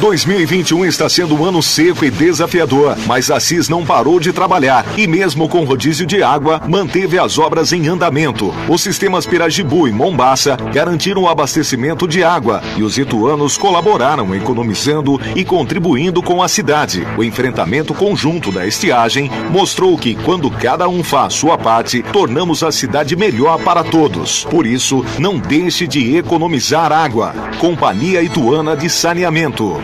2021 está sendo um ano seco e desafiador, mas a CIS não parou de trabalhar e mesmo com rodízio de água, manteve as obras em andamento. Os sistemas Pirajibu e Mombaça garantiram o abastecimento de água e os ituanos colaboraram economizando e contribuindo com a cidade. O enfrentamento conjunto da estiagem mostrou que quando cada um faz sua parte, tornamos a cidade melhor para todos. Por isso, não deixe de economizar água. Companhia Ituana de Saneamento.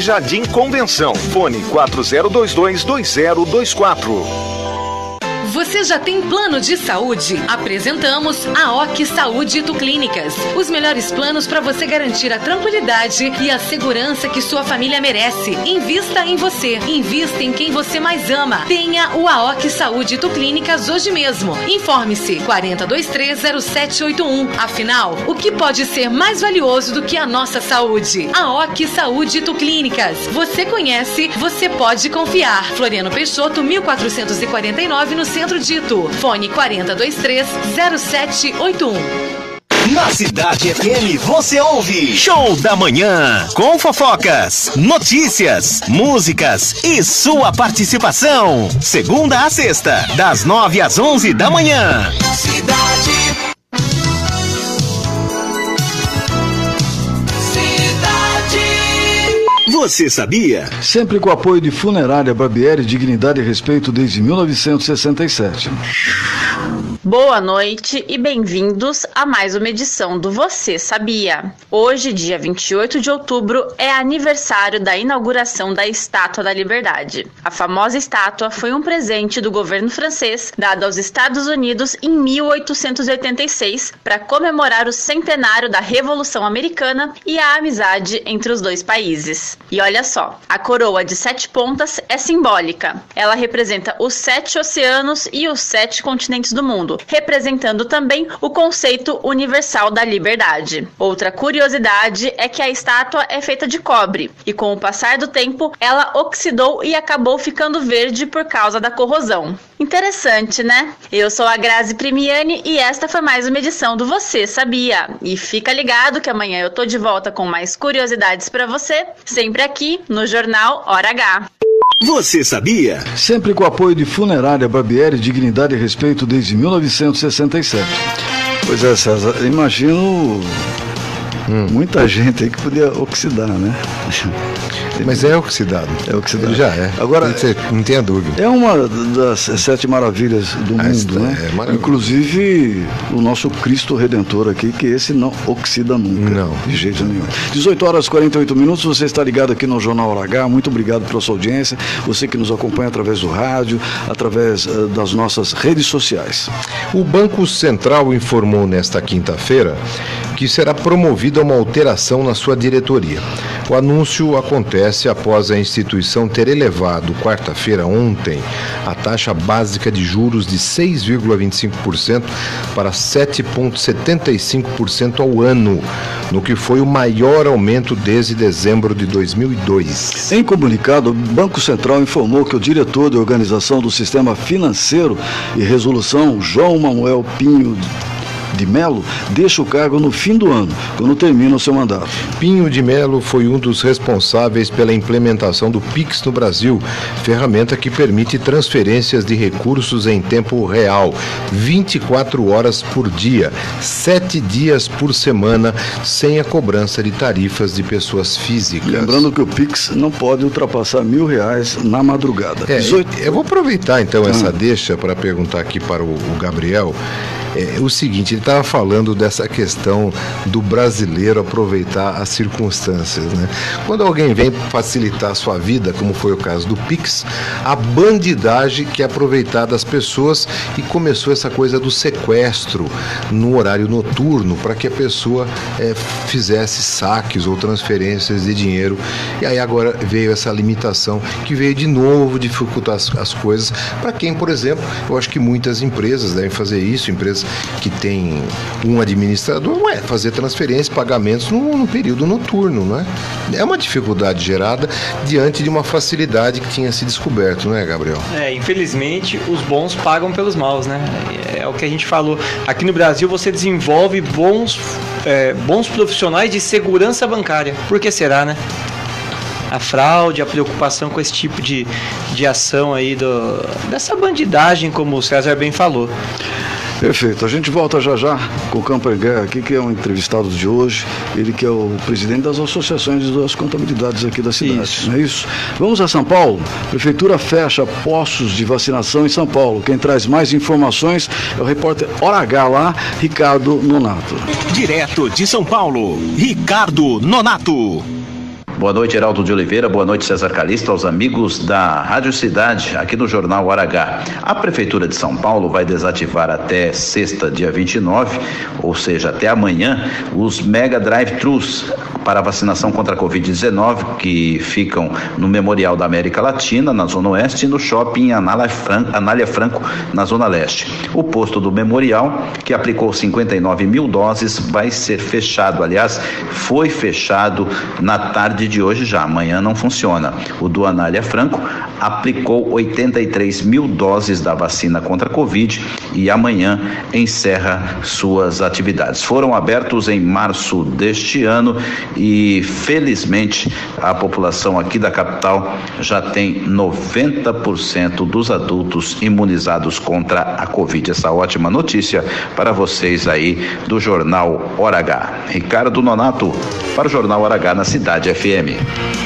Jardim Convenção. Fone 40222024. Você já tem plano de saúde? Apresentamos a OC Saúde Itu Clínicas. Os melhores planos para você garantir a tranquilidade e a segurança que sua família merece. Invista em você. Invista em quem você mais ama. Tenha o AOC Saúde Itu Clínicas hoje mesmo. Informe-se 40230781. Afinal, o que pode ser mais valioso do que a nossa saúde? A OC Saúde Itu Clínicas. Você conhece, você pode confiar. Floriano Peixoto, 1449 no centro de Itu. Fone 4023-0781. Na Cidade FM você ouve Show da Manhã com fofocas, notícias, músicas e sua participação. Segunda a sexta, das nove às onze da manhã. Cidade. Cidade. Você sabia? Sempre com apoio de Funerária Barbieri, Dignidade e Respeito desde 1967. Boa noite e bem-vindos a mais uma edição do Você Sabia. Hoje, dia 28 de outubro, é aniversário da inauguração da Estátua da Liberdade. A famosa estátua foi um presente do governo francês dado aos Estados Unidos em 1886 para comemorar o centenário da Revolução Americana e a amizade entre os dois países. E olha só, a coroa de sete pontas é simbólica. Ela representa os sete oceanos e os sete continentes do mundo, representando também o conceito universal da liberdade. Outra curiosidade é que a estátua é feita de cobre e, com o passar do tempo, ela oxidou e acabou ficando verde por causa da corrosão. Interessante, né? Eu sou a Grazi Primiani e esta foi mais uma edição do Você Sabia. E fica ligado que amanhã eu tô de volta com mais curiosidades para você, sempre aqui no Jornal Hora H. Você sabia? Sempre com o apoio de Funerária Barbieri, Dignidade e Respeito desde 1967. Pois é, César, imagino muita gente aí que podia oxidar, né? [laughs] Mas é oxidado. É oxidado. Já é. Agora, Você não tenha dúvida. É uma das sete maravilhas do Ah, mundo, né? é maravilhoso. Inclusive o nosso Cristo Redentor aqui, que esse não oxida nunca. Não. De jeito nenhum. 18 horas e 48 minutos, você está ligado aqui no Jornal Hora H. Muito obrigado pela sua audiência. Você que nos acompanha através do rádio, através eh, das nossas redes sociais. O Banco Central informou nesta quinta-feira que será promovida uma alteração na sua diretoria. O anúncio acontece após a instituição ter elevado, quarta-feira, ontem, a taxa básica de juros de 6,25% para 7,75% ao ano, no que foi o maior aumento desde dezembro de 2002. Em comunicado, o Banco Central informou que o diretor de organização do sistema financeiro e resolução, João Manuel Pinho de Melo, deixa o cargo no fim do ano, quando termina o seu mandato. Pinho de Melo foi um dos responsáveis pela implementação do Pix no Brasil, ferramenta que permite transferências de recursos em tempo real, 24 horas por dia, 7 dias por semana, sem a cobrança de tarifas de pessoas físicas. Lembrando que o Pix não pode ultrapassar mil reais na madrugada. É, 18 eu vou aproveitar então Ah. essa deixa para perguntar aqui para o, o Gabriel. É, o seguinte, ele estava falando dessa questão do brasileiro aproveitar as circunstâncias. Né? Quando alguém vem facilitar a sua vida, como foi o caso do Pix, a bandidagem que é aproveitar das pessoas e começou essa coisa do sequestro no horário noturno para que a pessoa é, fizesse saques ou transferências de dinheiro. E aí agora veio essa limitação que veio de novo dificultar as, as coisas para quem, por exemplo, eu acho que muitas empresas devem fazer isso, empresas que têm um administrador, ué, fazer transferências, pagamentos no, no período noturno, não é? É uma dificuldade gerada diante de uma facilidade que tinha se descoberto, não é, Gabriel? É, infelizmente, os bons pagam pelos maus, né? É o que a gente falou. Aqui no Brasil você desenvolve bons, é, bons profissionais de segurança bancária. Por que será, né? A fraude, a preocupação com esse tipo de, de ação aí, do, dessa bandidagem, como o César bem falou. Perfeito. A gente volta já já com o Camper Guerra aqui, que é um entrevistado de hoje. Ele que é o presidente das associações das contabilidades aqui da cidade. Isso. Não é isso? Vamos a São Paulo. Prefeitura fecha postos de vacinação em São Paulo. Quem traz mais informações é o repórter Hora H lá, Ricardo Nonato. Direto de São Paulo, Ricardo Nonato. Boa noite, Heraldo de Oliveira. Boa noite, César Calista, aos amigos da Rádio Cidade, aqui no Jornal Hora H. A Prefeitura de São Paulo vai desativar até sexta, dia 29, ou seja, até amanhã, os mega drive-thrus para vacinação contra a Covid-19, que ficam no Memorial da América Latina, na Zona Oeste, e no shopping Anália Franco, Anália Franco na Zona Leste. O posto do Memorial, que aplicou 59 mil doses, vai ser fechado. Aliás, foi fechado na tarde de hoje já, amanhã não funciona. O do Anália Franco aplicou 83 mil doses da vacina contra a Covid e amanhã encerra suas atividades. Foram abertos em março deste ano e felizmente a população aqui da capital já tem 90% dos adultos imunizados contra a Covid. Essa ótima notícia para vocês aí do Jornal Hora H. Ricardo Nonato para o Jornal Hora H na Cidade FM.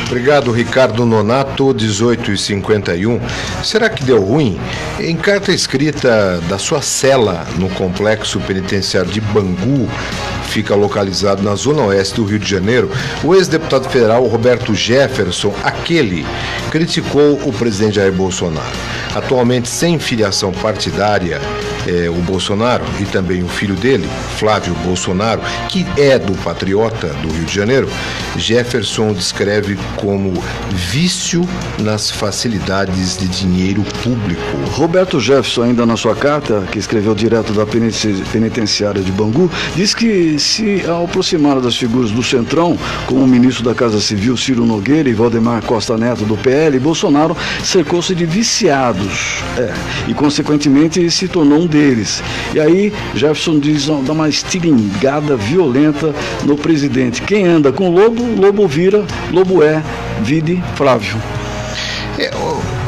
Obrigado, Ricardo Nonato, 18 e 51. Será que deu ruim? Em carta escrita da sua cela no complexo penitenciário de Bangu, fica localizado na zona oeste do Rio de Janeiro, o ex-deputado federal Roberto Jefferson, aquele, criticou o presidente Jair Bolsonaro. Atualmente sem filiação partidária, eh, o Bolsonaro e também o filho dele, Flávio Bolsonaro, que é do Patriota do Rio de Janeiro, Jefferson descreve como vício nas facilidades de dinheiro público. Roberto Jefferson, ainda na sua carta, que escreveu direto da peniten- penitenciária de Bangu, diz que se ao aproximar das figuras do Centrão, como o ministro da Casa Civil Ciro Nogueira e Valdemar Costa Neto do PL, Bolsonaro cercou-se de viciados é, e, consequentemente, se tornou um deles. E aí, Jefferson diz, dá uma estilingada violenta no presidente. Quem anda com lobo, lobo vira, lobo é, vide Flávio. É, ô,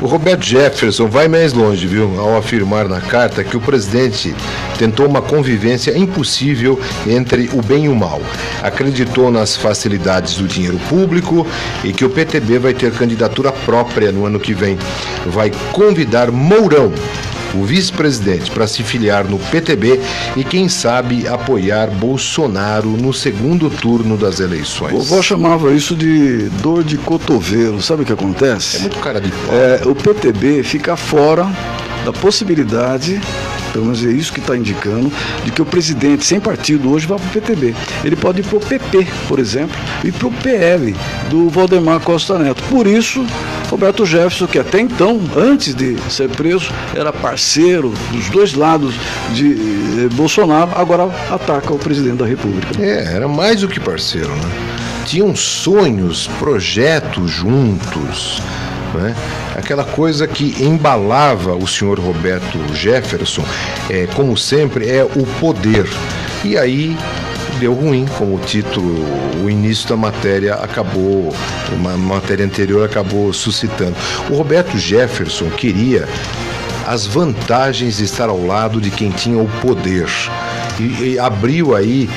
O Roberto Jefferson vai mais longe, viu, ao afirmar na carta que o presidente tentou uma convivência impossível entre o bem e o mal. Acreditou nas facilidades do dinheiro público e que o PTB vai ter candidatura própria no ano que vem. Vai convidar Mourão o vice-presidente, para se filiar no PTB e, quem sabe, apoiar Bolsonaro no segundo turno das eleições. O vovó chamava isso de dor de cotovelo. Sabe o que acontece? É muito cara de pau. É, o PTB fica fora da possibilidade pelo menos é isso que está indicando, de que o presidente sem partido hoje vá para o PTB. Ele pode ir para o PP, por exemplo, e para o PL do Valdemar Costa Neto. Por isso, Roberto Jefferson, que até então, antes de ser preso, era parceiro dos dois lados de eh, Bolsonaro, agora ataca o presidente da República. É, era mais do que parceiro, né? Tinham sonhos, projetos juntos. Né? Aquela coisa que embalava o senhor Roberto Jefferson, é, como sempre, é o poder. E aí deu ruim, como o título, o início da matéria acabou, uma matéria anterior acabou suscitando. O Roberto Jefferson queria as vantagens de estar ao lado de quem tinha o poder. E, e abriu aí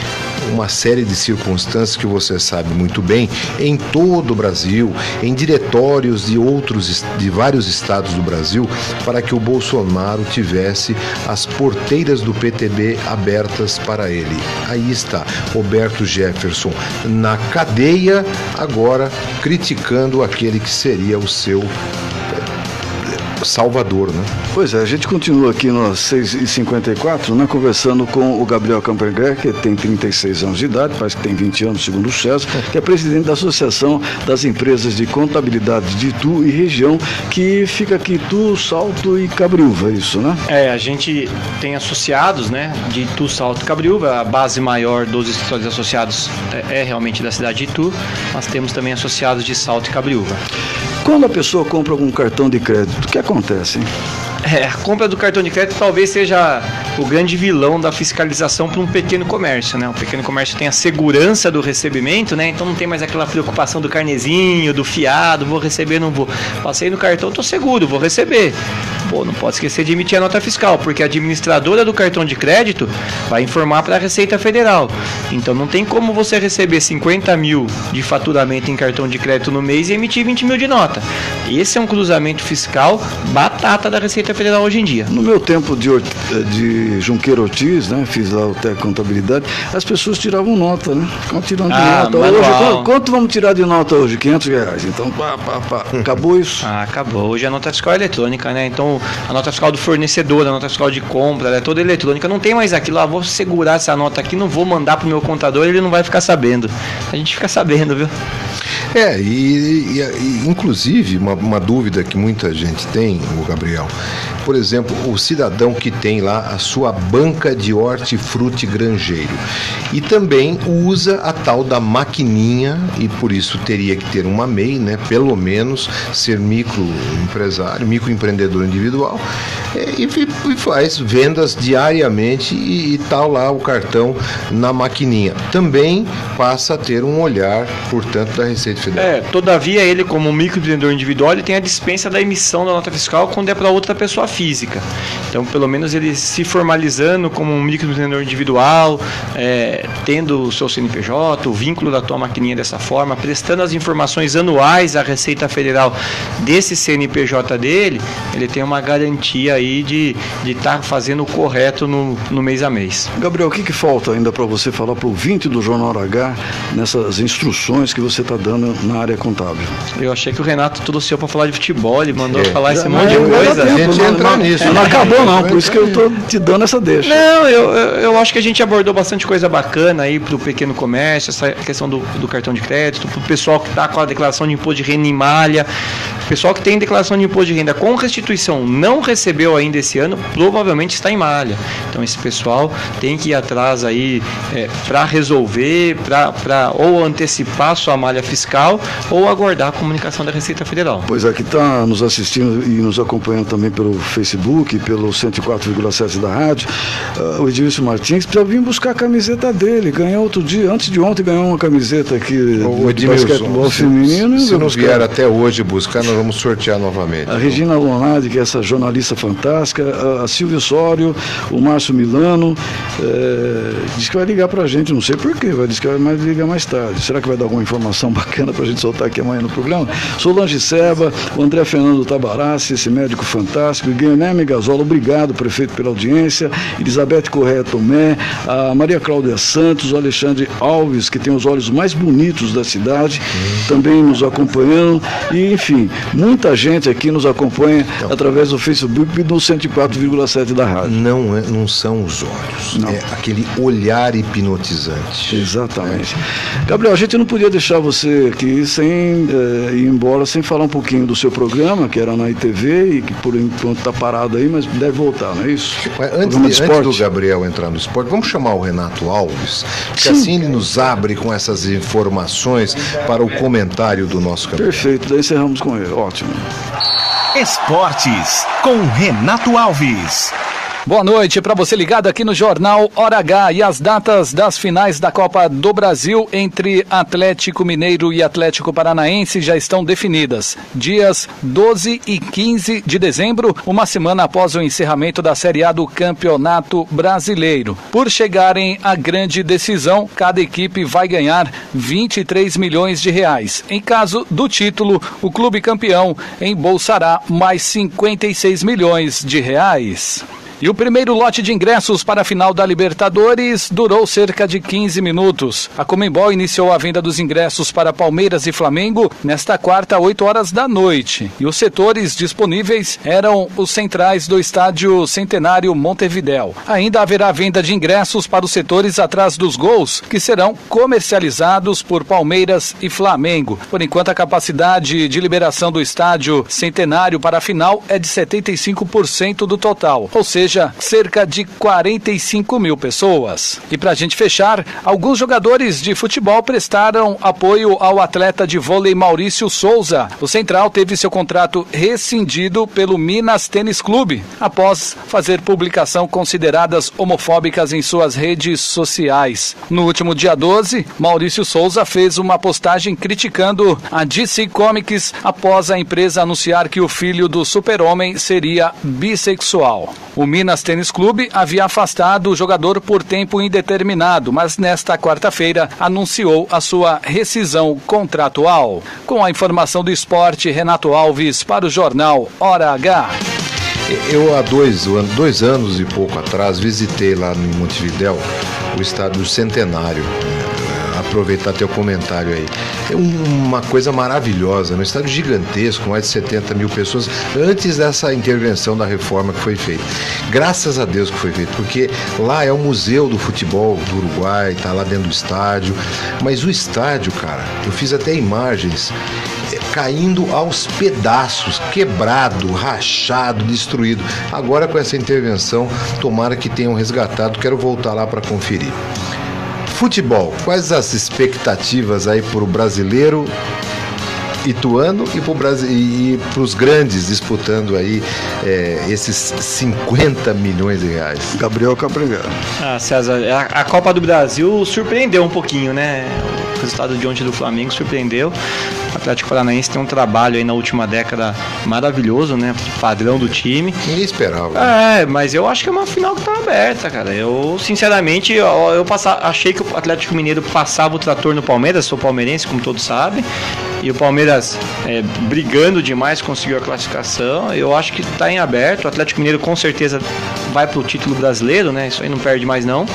uma série de circunstâncias que você sabe muito bem em todo o Brasil, em diretórios de outros de vários estados do Brasil, para que o Bolsonaro tivesse as porteiras do PTB abertas para ele. Aí está Roberto Jefferson na cadeia, agora criticando aquele que seria o seu Salvador, né? Pois é, a gente continua aqui no 6h54, né, conversando com o Gabriel Camperguer, que tem 36 anos de idade, parece que tem 20 anos, segundo o César, que é presidente da Associação das Empresas de Contabilidade de Itu e região, que fica aqui Itu, Salto e Cabriúva, é isso, né? É, a gente tem associados, né, de Itu, Salto e Cabriúva, a base maior dos escritórios associados é, é realmente da cidade de Itu, mas temos também associados de Salto e Cabriúva. Quando a pessoa compra algum cartão de crédito, o que acontece? É, a compra do cartão de crédito talvez seja o grande vilão da fiscalização para um pequeno comércio, né? O pequeno comércio tem a segurança do recebimento, né? Então não tem mais aquela preocupação do carnezinho, do fiado, vou receber, não vou. Passei no cartão, tô seguro, vou receber. Pô, não pode esquecer de emitir a nota fiscal, porque a administradora do cartão de crédito vai informar para a Receita Federal. Então não tem como você receber 50 mil de faturamento em cartão de crédito no mês e emitir 20 mil de nota. Esse é um cruzamento fiscal batata da Receita Federal hoje em dia. No meu tempo de, de Junqueiro Ortiz, né? Fiz lá o contabilidade, as pessoas tiravam nota, né? Ficavam tirando Ah, nota. manual. Hoje, quanto, quanto vamos tirar de nota hoje? 500 reais. Então, pá, pá, pá. acabou isso. Ah, acabou. Hoje a nota fiscal é eletrônica, né? Então a nota fiscal do fornecedor, a nota fiscal de compra, ela é toda eletrônica. Não tem mais aquilo, ah, vou segurar essa nota aqui, não vou mandar pro meu contador, ele não vai ficar sabendo. A gente fica sabendo, viu? É, e, e- e, inclusive uma, uma dúvida que muita gente tem, o Gabriel, por exemplo, o cidadão que tem lá a sua banca de hortifruti granjeiro e também usa a tal da maquininha e por isso teria que ter uma MEI, né? Pelo menos ser microempresário, microempreendedor individual é, e, faz vendas diariamente e, e tal lá o cartão na maquininha. Também passa a ter um olhar, portanto, da Receita Federal. É, todavia ele, como microempreendedor individual, ele tem a dispensa da emissão da nota fiscal quando é para outra pessoa física. Então, pelo menos ele se formalizando como um microempreendedor individual, é, tendo o seu CNPJ, o vínculo da tua maquininha dessa forma, prestando as informações anuais à Receita Federal desse CNPJ dele, ele tem uma garantia aí de estar fazendo o correto no, no mês a mês. Gabriel, o que, que falta ainda para você falar para o 20 do Jornal H nessas instruções que você está dando na área contábil? Eu achei que o Renato trouxe eu para falar de futebol, ele mandou É. falar esse monte de não, não dá coisa. Tempo, não- acabou não, por isso que eu tô te dando essa deixa. Não, eu, eu, acho que a gente abordou bastante coisa bacana aí pro pequeno comércio, essa questão do, do cartão de crédito, pro pessoal que tá com a declaração de imposto de renda em malha, pessoal que tem declaração de imposto de renda com restituição não recebeu ainda esse ano, provavelmente está em malha. Então esse pessoal tem que ir atrás aí é, para resolver, para ou antecipar sua malha fiscal ou aguardar a comunicação da Receita Federal. Pois é, que está nos assistindo e nos acompanhando também pelo Facebook, pelo 104,7 da rádio, ah, o Edilson Martins precisa vir buscar a camiseta dele. Ganhou outro dia, antes de ontem, ganhou uma camiseta aqui O de Edmilson, basquetebol se, feminino. se não vier até hoje buscar, nós vamos sortear novamente. A Regina Lonardi, que é essa jornalista fantástica, a, a Silvia Sório, o Márcio Milano, é, diz que vai ligar pra gente, não sei porquê, vai dizer que vai mais ligar mais tarde. Será que vai dar alguma informação [laughs] bacana pra gente soltar aqui amanhã no programa? Solange Seba, o André Fernando Tabarassi, esse médico fantástico, Guilherme Gasola, obrigado, prefeito, pela audiência, Elizabeth Correia Tomé, a Maria Cláudia Santos, o Alexandre Alves, que tem os olhos mais bonitos da cidade, também nos acompanhando, e enfim, muita gente aqui nos acompanha através do Facebook e do 104,7 da rádio. Não, é- não são os olhos, é aquele olhar hipnotizante. Exatamente. Gabriel, a gente não podia deixar você aqui sem eh, ir embora sem falar um pouquinho do seu programa, que era na ITV e que por enquanto está parado aí, mas deve voltar, não é isso? Mas Antes, de antes do. Gabriel entrar no esporte, vamos chamar o Renato Alves, porque Sim. assim ele nos abre com essas informações para o comentário do nosso campeão. Perfeito, daí encerramos com ele. Ótimo. Esportes com Renato Alves. Boa noite para você ligado aqui no Jornal Hora H e as datas das finais da Copa do Brasil entre Atlético Mineiro e Atlético Paranaense já estão definidas. Dias 12 e 15 de dezembro, uma semana após o encerramento da Série A do Campeonato Brasileiro. Por chegarem à grande decisão, cada equipe vai ganhar 23 milhões de reais. Em caso do título, o clube campeão embolsará mais 56 milhões de reais. E o primeiro lote de ingressos para a final da Libertadores durou cerca de 15 minutos. A Comembol iniciou a venda dos ingressos para Palmeiras e Flamengo nesta quarta, 8 horas da noite. E os setores disponíveis eram os centrais do estádio Centenário Montevidéu. Ainda haverá venda de ingressos para os setores atrás dos gols, que serão comercializados por Palmeiras e Flamengo. Por enquanto, a capacidade de liberação do estádio Centenário para a final é de 75% do total, ou seja, cerca de 45 mil pessoas. E para a gente fechar, alguns jogadores de futebol prestaram apoio ao atleta de vôlei Maurício Souza. O Central teve seu contrato rescindido pelo Minas Tênis Clube após fazer publicação consideradas homofóbicas em suas redes sociais. No último dia 12, Maurício Souza fez uma postagem criticando a DC Comics após a empresa anunciar que o filho do super-homem seria bissexual. O Minas Tênis Clube havia afastado o jogador por tempo indeterminado, mas nesta quarta-feira anunciou a sua rescisão contratual. Com a informação do esporte, Renato Alves para o jornal Hora H. Eu, há dois, dois anos e pouco atrás, visitei lá em Montevidéu o estádio Centenário. né? Aproveitar teu comentário aí. É um- uma coisa maravilhosa, um estádio gigantesco, mais de 70 mil pessoas, antes dessa intervenção da reforma que foi feita. Graças a Deus que foi feito, porque lá é o Museu do Futebol do Uruguai, tá lá dentro do estádio. Mas o estádio, cara, eu fiz até imagens é, caindo aos pedaços, quebrado, rachado, destruído. Agora com essa intervenção, tomara que tenham resgatado, quero voltar lá para conferir. Futebol, quais as expectativas aí para o brasileiro ituano e para os grandes disputando aí é, esses 50 milhões de reais? Gabriel Caprega. Ah, César, a, a Copa do Brasil surpreendeu um pouquinho, né? O resultado de ontem do Flamengo surpreendeu. O Atlético Paranaense tem um trabalho aí na última década maravilhoso, né? Padrão do time. Ninguém esperava. É, mas eu acho que é uma final que tá aberta, cara. Eu, sinceramente, eu, eu achei que o Atlético Mineiro passava o trator no Palmeiras, sou palmeirense, como todos sabem. E o Palmeiras é, brigando demais conseguiu a classificação. Eu acho que tá em aberto. O Atlético Mineiro com certeza vai pro título brasileiro, né? Isso aí não perde mais não.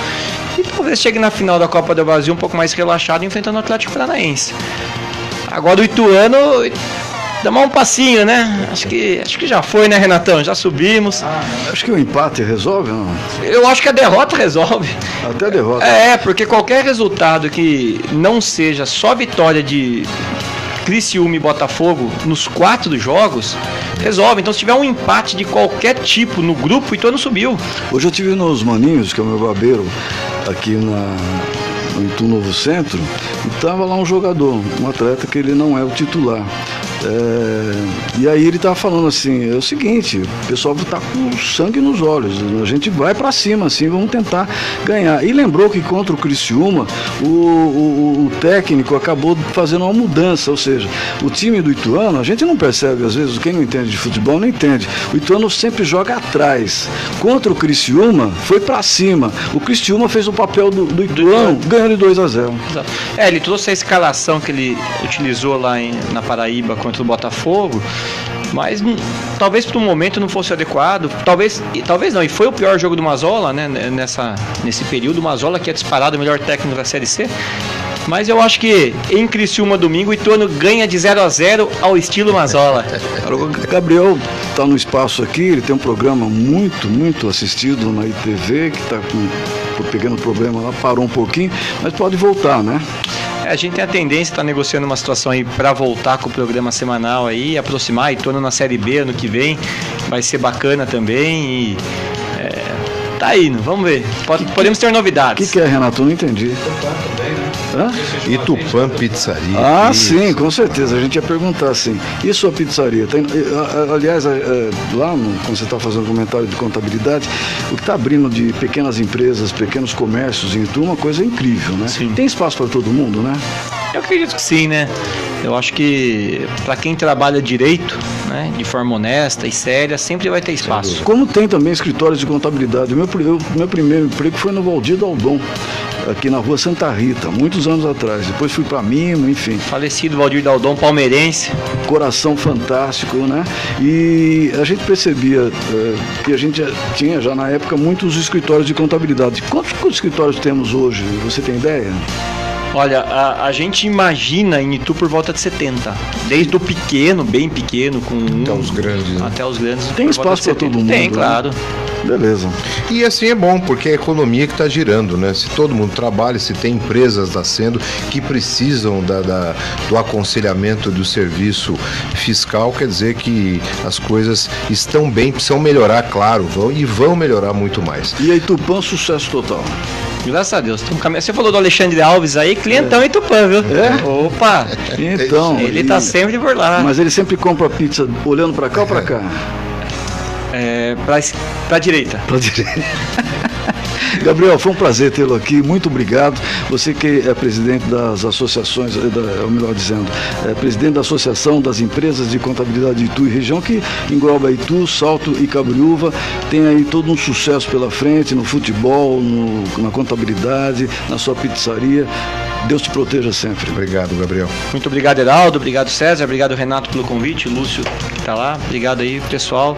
E talvez chegue na final da Copa do Brasil um pouco mais relaxado enfrentando o Atlético Paranaense. Agora o Ituano dá mais um passinho, né? Acho que, acho que já foi, né, Renatão? Já subimos. Acho que o empate resolve, não? Eu acho que a derrota resolve. Até a derrota. É, porque qualquer resultado que não seja só vitória de Criciúma e Botafogo nos quatro jogos, resolve. Então se tiver um empate de qualquer tipo no grupo, o Ituano subiu. Hoje eu tive nos Maninhos, que é o meu barbeiro, aqui na, no Itu Novo Centro, estava lá um jogador, um atleta que ele não é o titular. É, e aí ele estava falando assim, é o seguinte, o pessoal está com sangue nos olhos, a gente vai para cima, assim, vamos tentar ganhar. E lembrou que contra o Criciúma, o, o, o técnico acabou fazendo uma mudança, ou seja, o time do Ituano, a gente não percebe, às vezes, quem não entende de futebol não entende. O Ituano sempre joga atrás. Contra o Criciúma, foi para cima. O Criciúma fez o papel do, do Ituano, ganhando de 2 a 0 Exato. É, ele trouxe a escalação que ele utilizou lá em, na Paraíba contra o Botafogo, mas hum, talvez para o momento não fosse adequado. Talvez, e, talvez não, e foi o pior jogo do Mazola, né? Nessa, nesse período, o Mazola que é disparado o melhor técnico da Série C. Mas eu acho que em Criciúma domingo o Ituano ganha de 0 a 0 ao estilo Mazola. [laughs] Gabriel está no espaço aqui, ele tem um programa muito, muito assistido na ITV, que está um pequeno problema lá, parou um pouquinho, mas pode voltar, né? É, a gente tem a tendência, está negociando uma situação aí para voltar com o programa semanal aí, aproximar, Ituano na Série B ano que vem, vai ser bacana também e é, tá indo, vamos ver. Pode, podemos ter O novidades. que, que é, Renato? Eu não entendi. Hã? Itupã Pizzaria. Ah, Isso. sim, com certeza. A gente ia perguntar assim. E sua pizzaria? Tem, eh, aliás, eh, lá no- quando você está fazendo comentário de contabilidade, o que está abrindo de pequenas empresas, pequenos comércios em Itu, é uma coisa incrível, né? Tem espaço para todo mundo, né? Eu acredito que sim, né? Eu acho que para quem trabalha direito, né, de forma honesta e séria, sempre vai ter espaço. Como tem também escritórios de contabilidade. O meu, pri- eu- meu primeiro emprego foi no Valdir Daldon, aqui na rua Santa Rita, muitos anos atrás. Depois fui para Mimo, enfim. Falecido Valdir Daldon, palmeirense. Coração fantástico, né? E a gente percebia eh, que a gente já tinha já na época muitos escritórios de contabilidade. Quantos escritórios temos hoje? Você tem ideia? Olha, a, a gente imagina em Itu por volta de 70. Desde o pequeno, bem pequeno, com até os grandes. Até os grandes. Tem espaço para todo 70. mundo. Tem, né? claro. Beleza. E assim é bom, porque é a economia que está girando, né? Se todo mundo trabalha, se tem empresas nascendo que precisam da, da- do aconselhamento do serviço fiscal, quer dizer que as coisas estão bem, precisam melhorar, claro, vão e vão melhorar muito mais. E aí, Tupã, sucesso total. Graças a Deus. Você falou do Alexandre Alves aí, clientão em Tupã, viu? É? Opa! Então. Ele e- tá sempre por lá. Mas ele sempre compra pizza olhando para cá ou para cá? É, pra, pra direita. Pra direita. [laughs] Gabriel, foi um prazer tê-lo aqui, muito obrigado. Você que é presidente das associações, eh, da- ou melhor dizendo, é presidente da Associação das Empresas de Contabilidade de Itu e região, que engloba Itu, Salto e Cabreúva, tem aí todo um sucesso pela frente no futebol, no- na contabilidade, na sua pizzaria. Deus te proteja sempre. Obrigado, Gabriel. Muito obrigado, Heraldo. Obrigado, César. Obrigado, Renato, pelo convite. Lúcio, que tá lá. Obrigado aí, pessoal.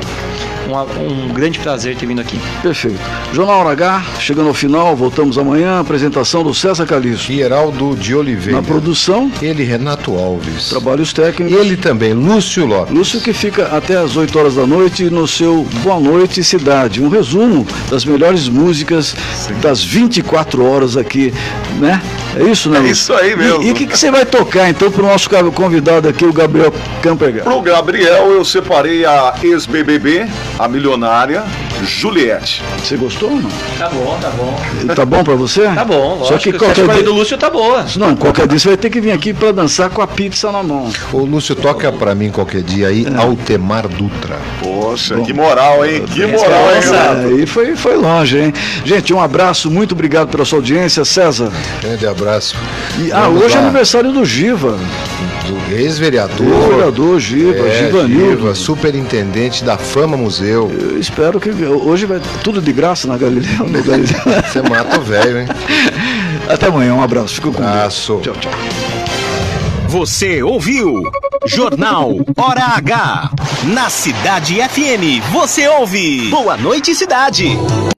Um, um grande prazer ter vindo aqui. Perfeito. Jornal Hora H, chegando ao final, voltamos amanhã. Apresentação do César Calixto. Geraldo de Oliveira. Na produção. Ele, Renato Alves. Trabalhos técnicos. Ele também, Lúcio Lopes. Lúcio que fica até as 8 horas da noite no seu Boa Noite Cidade. Um resumo das melhores músicas das 24 horas aqui, né? É isso, né? É isso aí mesmo. E- o que, que você vai tocar então para o nosso convidado aqui, o Gabriel Campergar? Pro Gabriel, eu separei a ex-BBB, a milionária Juliette. Você gostou ou não? Tá bom, tá bom. Tá bom para você? Tá bom, Só que lógico. Se a qualquer dia... do Lúcio tá boa. Não, qualquer dia você vai ter que vir aqui para dançar com a pizza na mão. Ô Lúcio, toca pra mim qualquer dia aí, Altemar Dutra. Poxa, que moral, hein? Que moral, hein, Renato? Aí foi, foi longe, hein? Gente, um abraço, muito obrigado pela sua audiência, César. Grande abraço. E, ah, Vamos hoje é lá. aniversário do Giva. Do ex-vereador. Ex-vereador Giva, É, Givanildo. Giva, superintendente da Fama Museu. Eu espero que hoje vai tudo de graça na Galileu. No Galileu. [laughs] Você mata o velho, hein? Até amanhã, um abraço. Fico com Abraço. Deus. Tchau, tchau. Você ouviu Jornal Hora H. Na Cidade FM, você ouve Boa Noite Cidade.